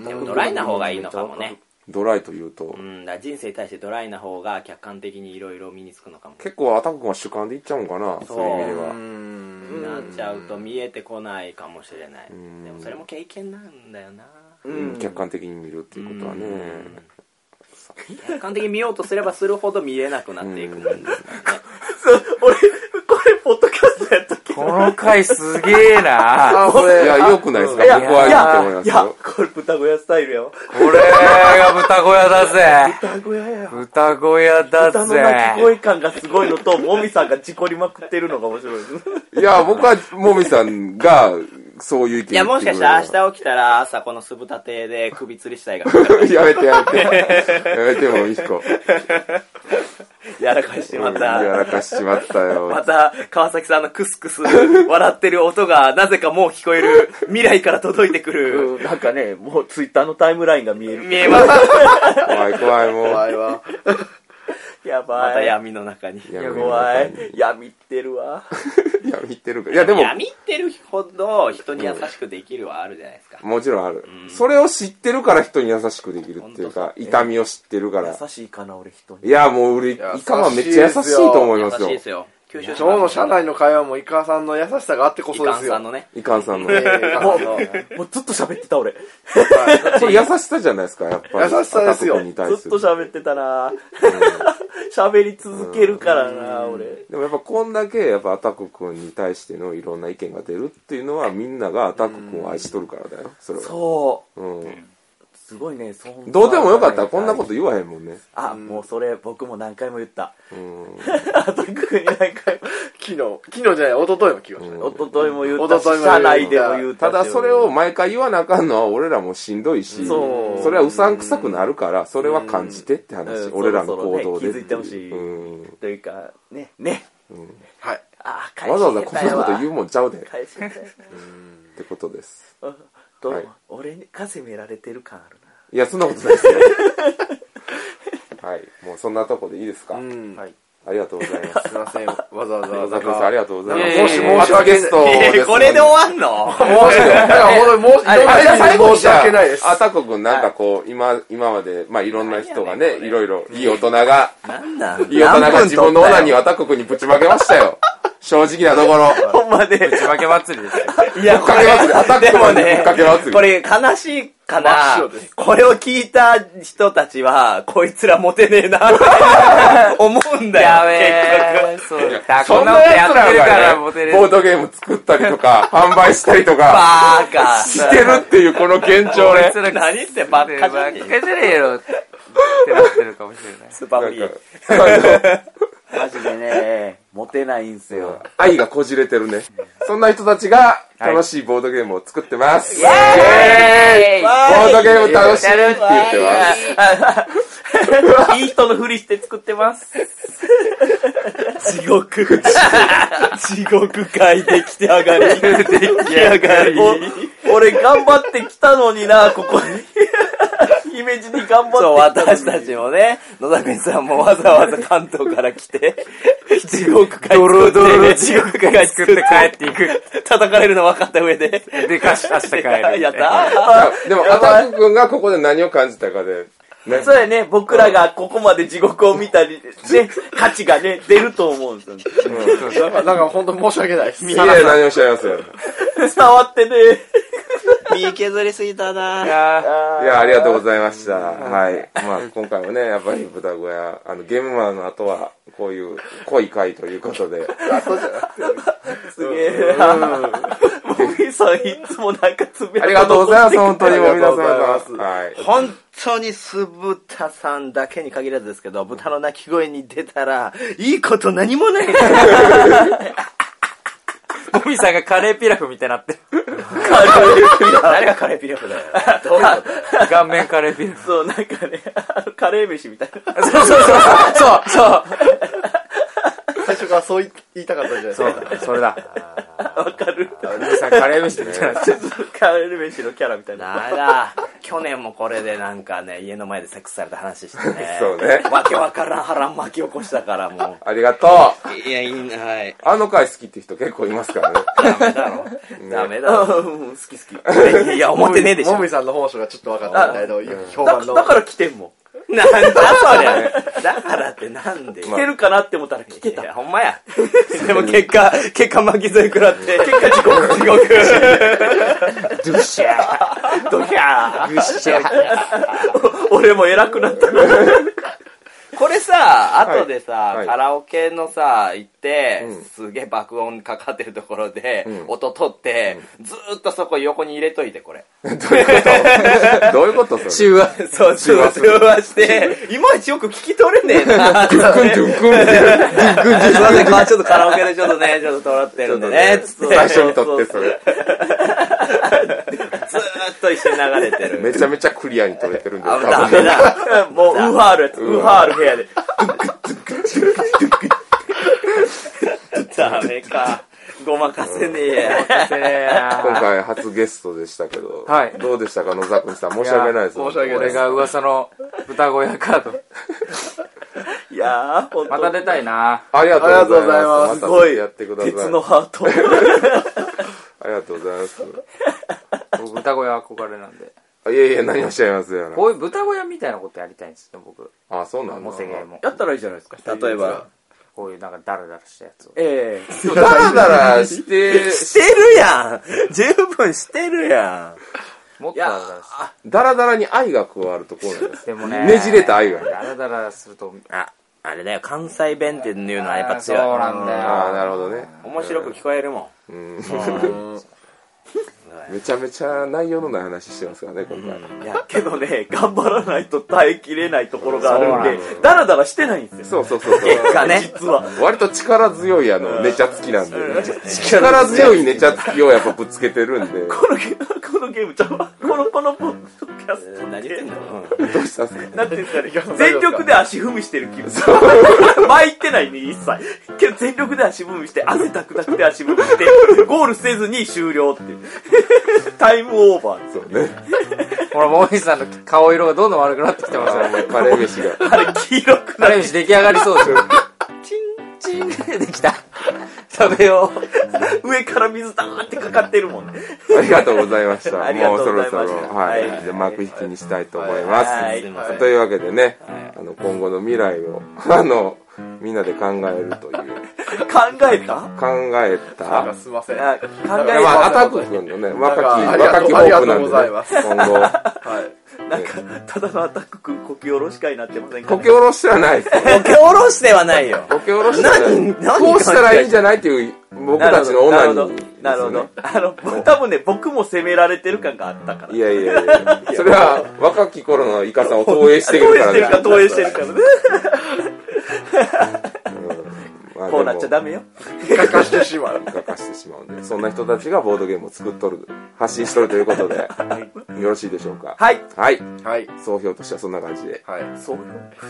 でもドライな方がいいのかもね。ドライというとう、ん、だ人生に対してドライな方が客観的にいろいろ身につくのかも。結構アタック君は主観でいっちゃうんかな、そういう意味では。なっちゃうと見えてこないかもしれない。でもそれも経験なんだよな。うん客観的に見るっていうことはね。客観的に見ようとすればするほど見えなくなっていくもんですね。[laughs] 俺これポッドキャストやったっけこの回すげえなあ、これ。いや、良くないですかいや僕はいいと思いますいやよ。これ豚小屋スタイルやわこれが豚小屋だぜ豚小屋や豚小屋だ豚の鳴き声ぜ感がすごいのともみさんが事故りまくってるのが面白いですいや、僕は、もみさんが、そういう意見いや、もしかしたら明日起きたら朝この酢豚亭で首吊り死体が日。[laughs] やめてやめて。やめてもいい子。やらかしてまうんた。やらかしちまったよ。また、川崎さんのクスクス笑ってる音がなぜかもう聞こえる未来から届いてくる。うんなんかねもうツイッターのタイムラインが見える見えます。怖い怖いもう。怖いわ。やばいまた闇の中に。いや怖い闇ってるわ [laughs] 闇ってるか。いや、でも、闇ってるほど人に優しくできるはあるじゃないですか。もちろんある。それを知ってるから人に優しくできるっていうか、痛みを知ってるから。優しいかな俺人にいや、もう俺、イカはめっちゃ優しいと思いますよ優しいで。すよ。社内の会話もイカさんの優しさがあってこイそですよ。カンさんのね。イカンさんの。えーもイカさんのうもうずっと喋ってた俺それ優しさじゃないですか、やっぱり。優しさですよずっと喋ってたな喋り続けるからな俺でもやっぱこんだけやっぱアタック君に対してのいろんな意見が出るっていうのはみんながアタック君を愛しとるからだよ。それは。そううん。すごいね、そんどうでもよかったらこんなこと言わへんもんね。あ、もうそれ僕も何回も言った。うん。あとくに何回も。昨日、昨日じゃない、一昨日も聞きました。一昨日も言ったし、一昨日も言った社内でも言ったし。ただそれを毎回言わなあかんのは俺らもしんどいし、そうそれはうさんくさくなるから、それは感じてって話、うん俺らの行動で。そろそろね気づいてほしいうん。というか、ね、ね。はい。あー、わざわざこんなこと言うう。もんちゃうで。っ返しがたいてことです。わとはい俺に稼められてる感あるいや、そんなことないですよ。はい。もうそんなとこでいいですか、うん。はいありがとうございます。[laughs] すいません。わざわざ。野沢君さんありがとうございます。もし申し初訳ゲストいですやこれで終わんの？申し訳ない。だから本当に申し、あれ、あれ最後に申し訳ないです。あたこくんなんかこう、今、今まで、まあいろんな人がね、いろいろ、いい大人が、なんなんいい大人が自分のオナニーをあたこくんにぶちまけましたよ。正直なところ。[laughs] ほんまで。内訳祭りですよ。いや、ぶっかけ祭り。アタッでもクマンにぶっねかけ祭、り。これ悲しいかな。これを聞いた人たちは、こいつらモテねえなって [laughs] 思うんだよ。やべえ。そうだ。そんこんなやってるからがね、モテれボードゲーム作ったりとか、[laughs] 販売したりとか、バーカ。してるっていうこの現状ね。何ってばっかじゃねかじゃねえよってなってるかもしれない。スーパーミなんー。かマジでね、モテないんすよ。愛がこじれてるね。そんな人たちが楽しいボードゲームを作ってます。イェーイボードゲーム楽しいって言ってます。いい人のふりして作ってます。地獄。地獄界できて上がり。[laughs] 出来上がり。お俺頑張ってきたのにな、ここに。姫路に頑そう、張ってきたのに。私たちもね、野田国さんもわざわざ関東から来て、[laughs] 地獄界ドロドロの地獄界作って帰っていく。叩かれるの分かった上で。でかし、明日帰る。やったあでも、アタック君がここで何を感じたかで、ね。そうやね、僕らがここまで地獄を見たり、ね、[laughs] 価値がね、出ると思うんですよ。なんか、なんか本当申し訳ないです。いや何をしゃいますよ。触ってね。身削りすぎたないやいや、ありがとうございました。はい。まあ、今回もね、やっぱり豚小屋、あの、ゲームマンの後は、こういう濃い回ということで、すげえな。ボビーさんいつもなんか爪ありがとうございます、本当にもう皆さんが。ありがとうございますはい。本当に酢豚さんだけに限らずですけど、豚の鳴き声に出たら、いいこと何もない。[laughs] ボミさんがカレーピラフみたいになってる。誰がカレーピラフだよ。どういうこと？顔面カレーピラフ。そう、なんかね、カレー飯みたいな。[laughs] そうそうそう。そうそう。最初からそう言いたかったんじゃないですか。そうだ、それだ。[laughs] わかる。ボミさんカレー飯みたいになってる。カレー飯のキャラみたいな。ダメだ。去年もこれでなんかね、家の前でセックスされた話してね。そうねわけわからん波乱巻き起こしたからもありがとう。う。いや、いいな、はい。あの回好きって人結構いますからね。ダメだろ。ダメだろ。うん、好き好き。いや、思ってねえでしょも。みさんの本性がちょっと分かったみたいな評だ判の。だから来てんもん。[laughs] なんだそりゃ。だからってなんで来てるかなって思ったら来てた。いや、ほんまや。[laughs] でも結果、結果巻き添え食らって、結果地獄、地獄。ドゥッシャー。ドヒャー。ぐっしゃ。[laughs] 俺も偉くなった。これさ、後でさ、はいはいカラオケのさ、行って、うんすげえ爆音かかってるところで、うん音取って、ずーっとそこ横に入れといて、これ。どういうこと？[laughs] どういうことそれ？中和。そう、通話通話して、いまいちよく聞き取れねえなって。ドゥンドゥンクンってすいません、まあちょっとカラオケでちょっとね、ちょっと撮ってるんでね、つって。最初に撮ってそれ。ずーっと一緒に流れてる。めちゃめちゃクリアに撮れてるんで。あ、多分ダメだ。もう、ウーハールやつ。ウーハール部屋で。ダメか。ごまかせねえや。今回初ゲストでしたけど、はいどうでしたか野沢君さん？申し訳ないです。申し訳ないこれが噂の豚小屋カード。いやー、また出たいなありがとうございます。すごいやってください。鉄のハート。ありがとうございます。僕豚小屋憧れなんで。あいえいえ、何をおっしゃいますよ。こういう豚小屋みたいなことやりたいんですよ、僕。あ、そうなんだ。モテゲーも。やったらいいじゃないですか。例えば。こういうなんかダラダラしたやつを。ええダラダラして、してるやん十分してるやもっとダラダラして。ダラダラに愛が加わるとこうなんです。でもね。ねじれた愛がね。ダラダラすると、ん。あ、あれだよ、関西弁っていうのはやっぱ強い。そうなんだよ。ああ、なるほどね。面白く聞こえるもん。うん。めちゃめちゃ内容のない話してますからね、今回。いや、けどね、頑張らないと耐えきれないところがあるんで、だらだらしてないんですよ。そうそうそうそう。結果ね。実は。割と力強いあの、ネチャつきなんで、力強いネチャつきをやっぱぶつけてるんで、このゲーム、このゲームちゃうわ。この、この何言ってんのどうしたんですか？なんていうんですかね、全力で足踏みしてる気分。[laughs] 巻いてないね、一切。けど全力で足踏みして、汗ダクダクで足踏みして、ゴールせずに終了っていう。タイムオーバーですよ。ね。ほら、もみさんの顔色がどんどん悪くなってきてますよ。カレー飯が。あれ、黄色くなる。カレー飯出来上がりそうですよ。チンチンできた。食べよう。上から水ダーってかかってるもんね。[laughs] ありがとうございました。もうそろそろ、はい。はいじゃあ幕引きにしたいと思います。というわけでね、あの、今後の未来を、あの、みんなで考えるという。[laughs] 考えた？考えた？なんかすいません。はあ考えまあ、アた。タック君のね、若き、なんかありがとう若きホープなんありがとうございますでね、今後、い。なんか、ただのアタック君、こき下ろし会になってませんか、こけおろしてはないです。[laughs] こけおろしてはないよ。こけおろしてはない何何こうしたらいいんじゃないっていう、僕たちのオナニーですね。なるほど。あの、多分ね、僕も責められてる感があったから。いやいやいや、それは若き頃のイカさんを投影して投るから影してるから、投影してるからね。まあこうなっちゃダメよ。かかしてしまう。書かしてしまうんで、そんな人たちがボードゲームを作っとる、発信しとるということで、よろしいでしょうか？はい。はい。はい。総評としてはそんな感じで、はい。そう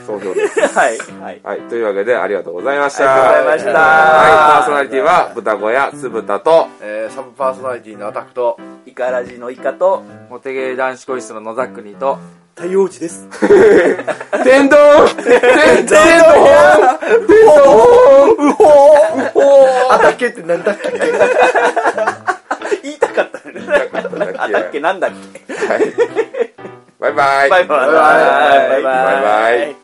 総評です。[laughs] はい。はい。はい。というわけで、ありがとうございました。ありがとうございましたはい。パーソナリティは、豚小屋、酢豚と、えー、サブパーソナリティのアタックと、イカラジのイカと、モテゲー男子コイスの野ざくにと、太陽寺です。天丼天天丼アタッケってなんだっけ？言いたかったね。あだっけなんだっけ？はい。バイバイ。バイバイ。バイバイバイバイ。バイバイ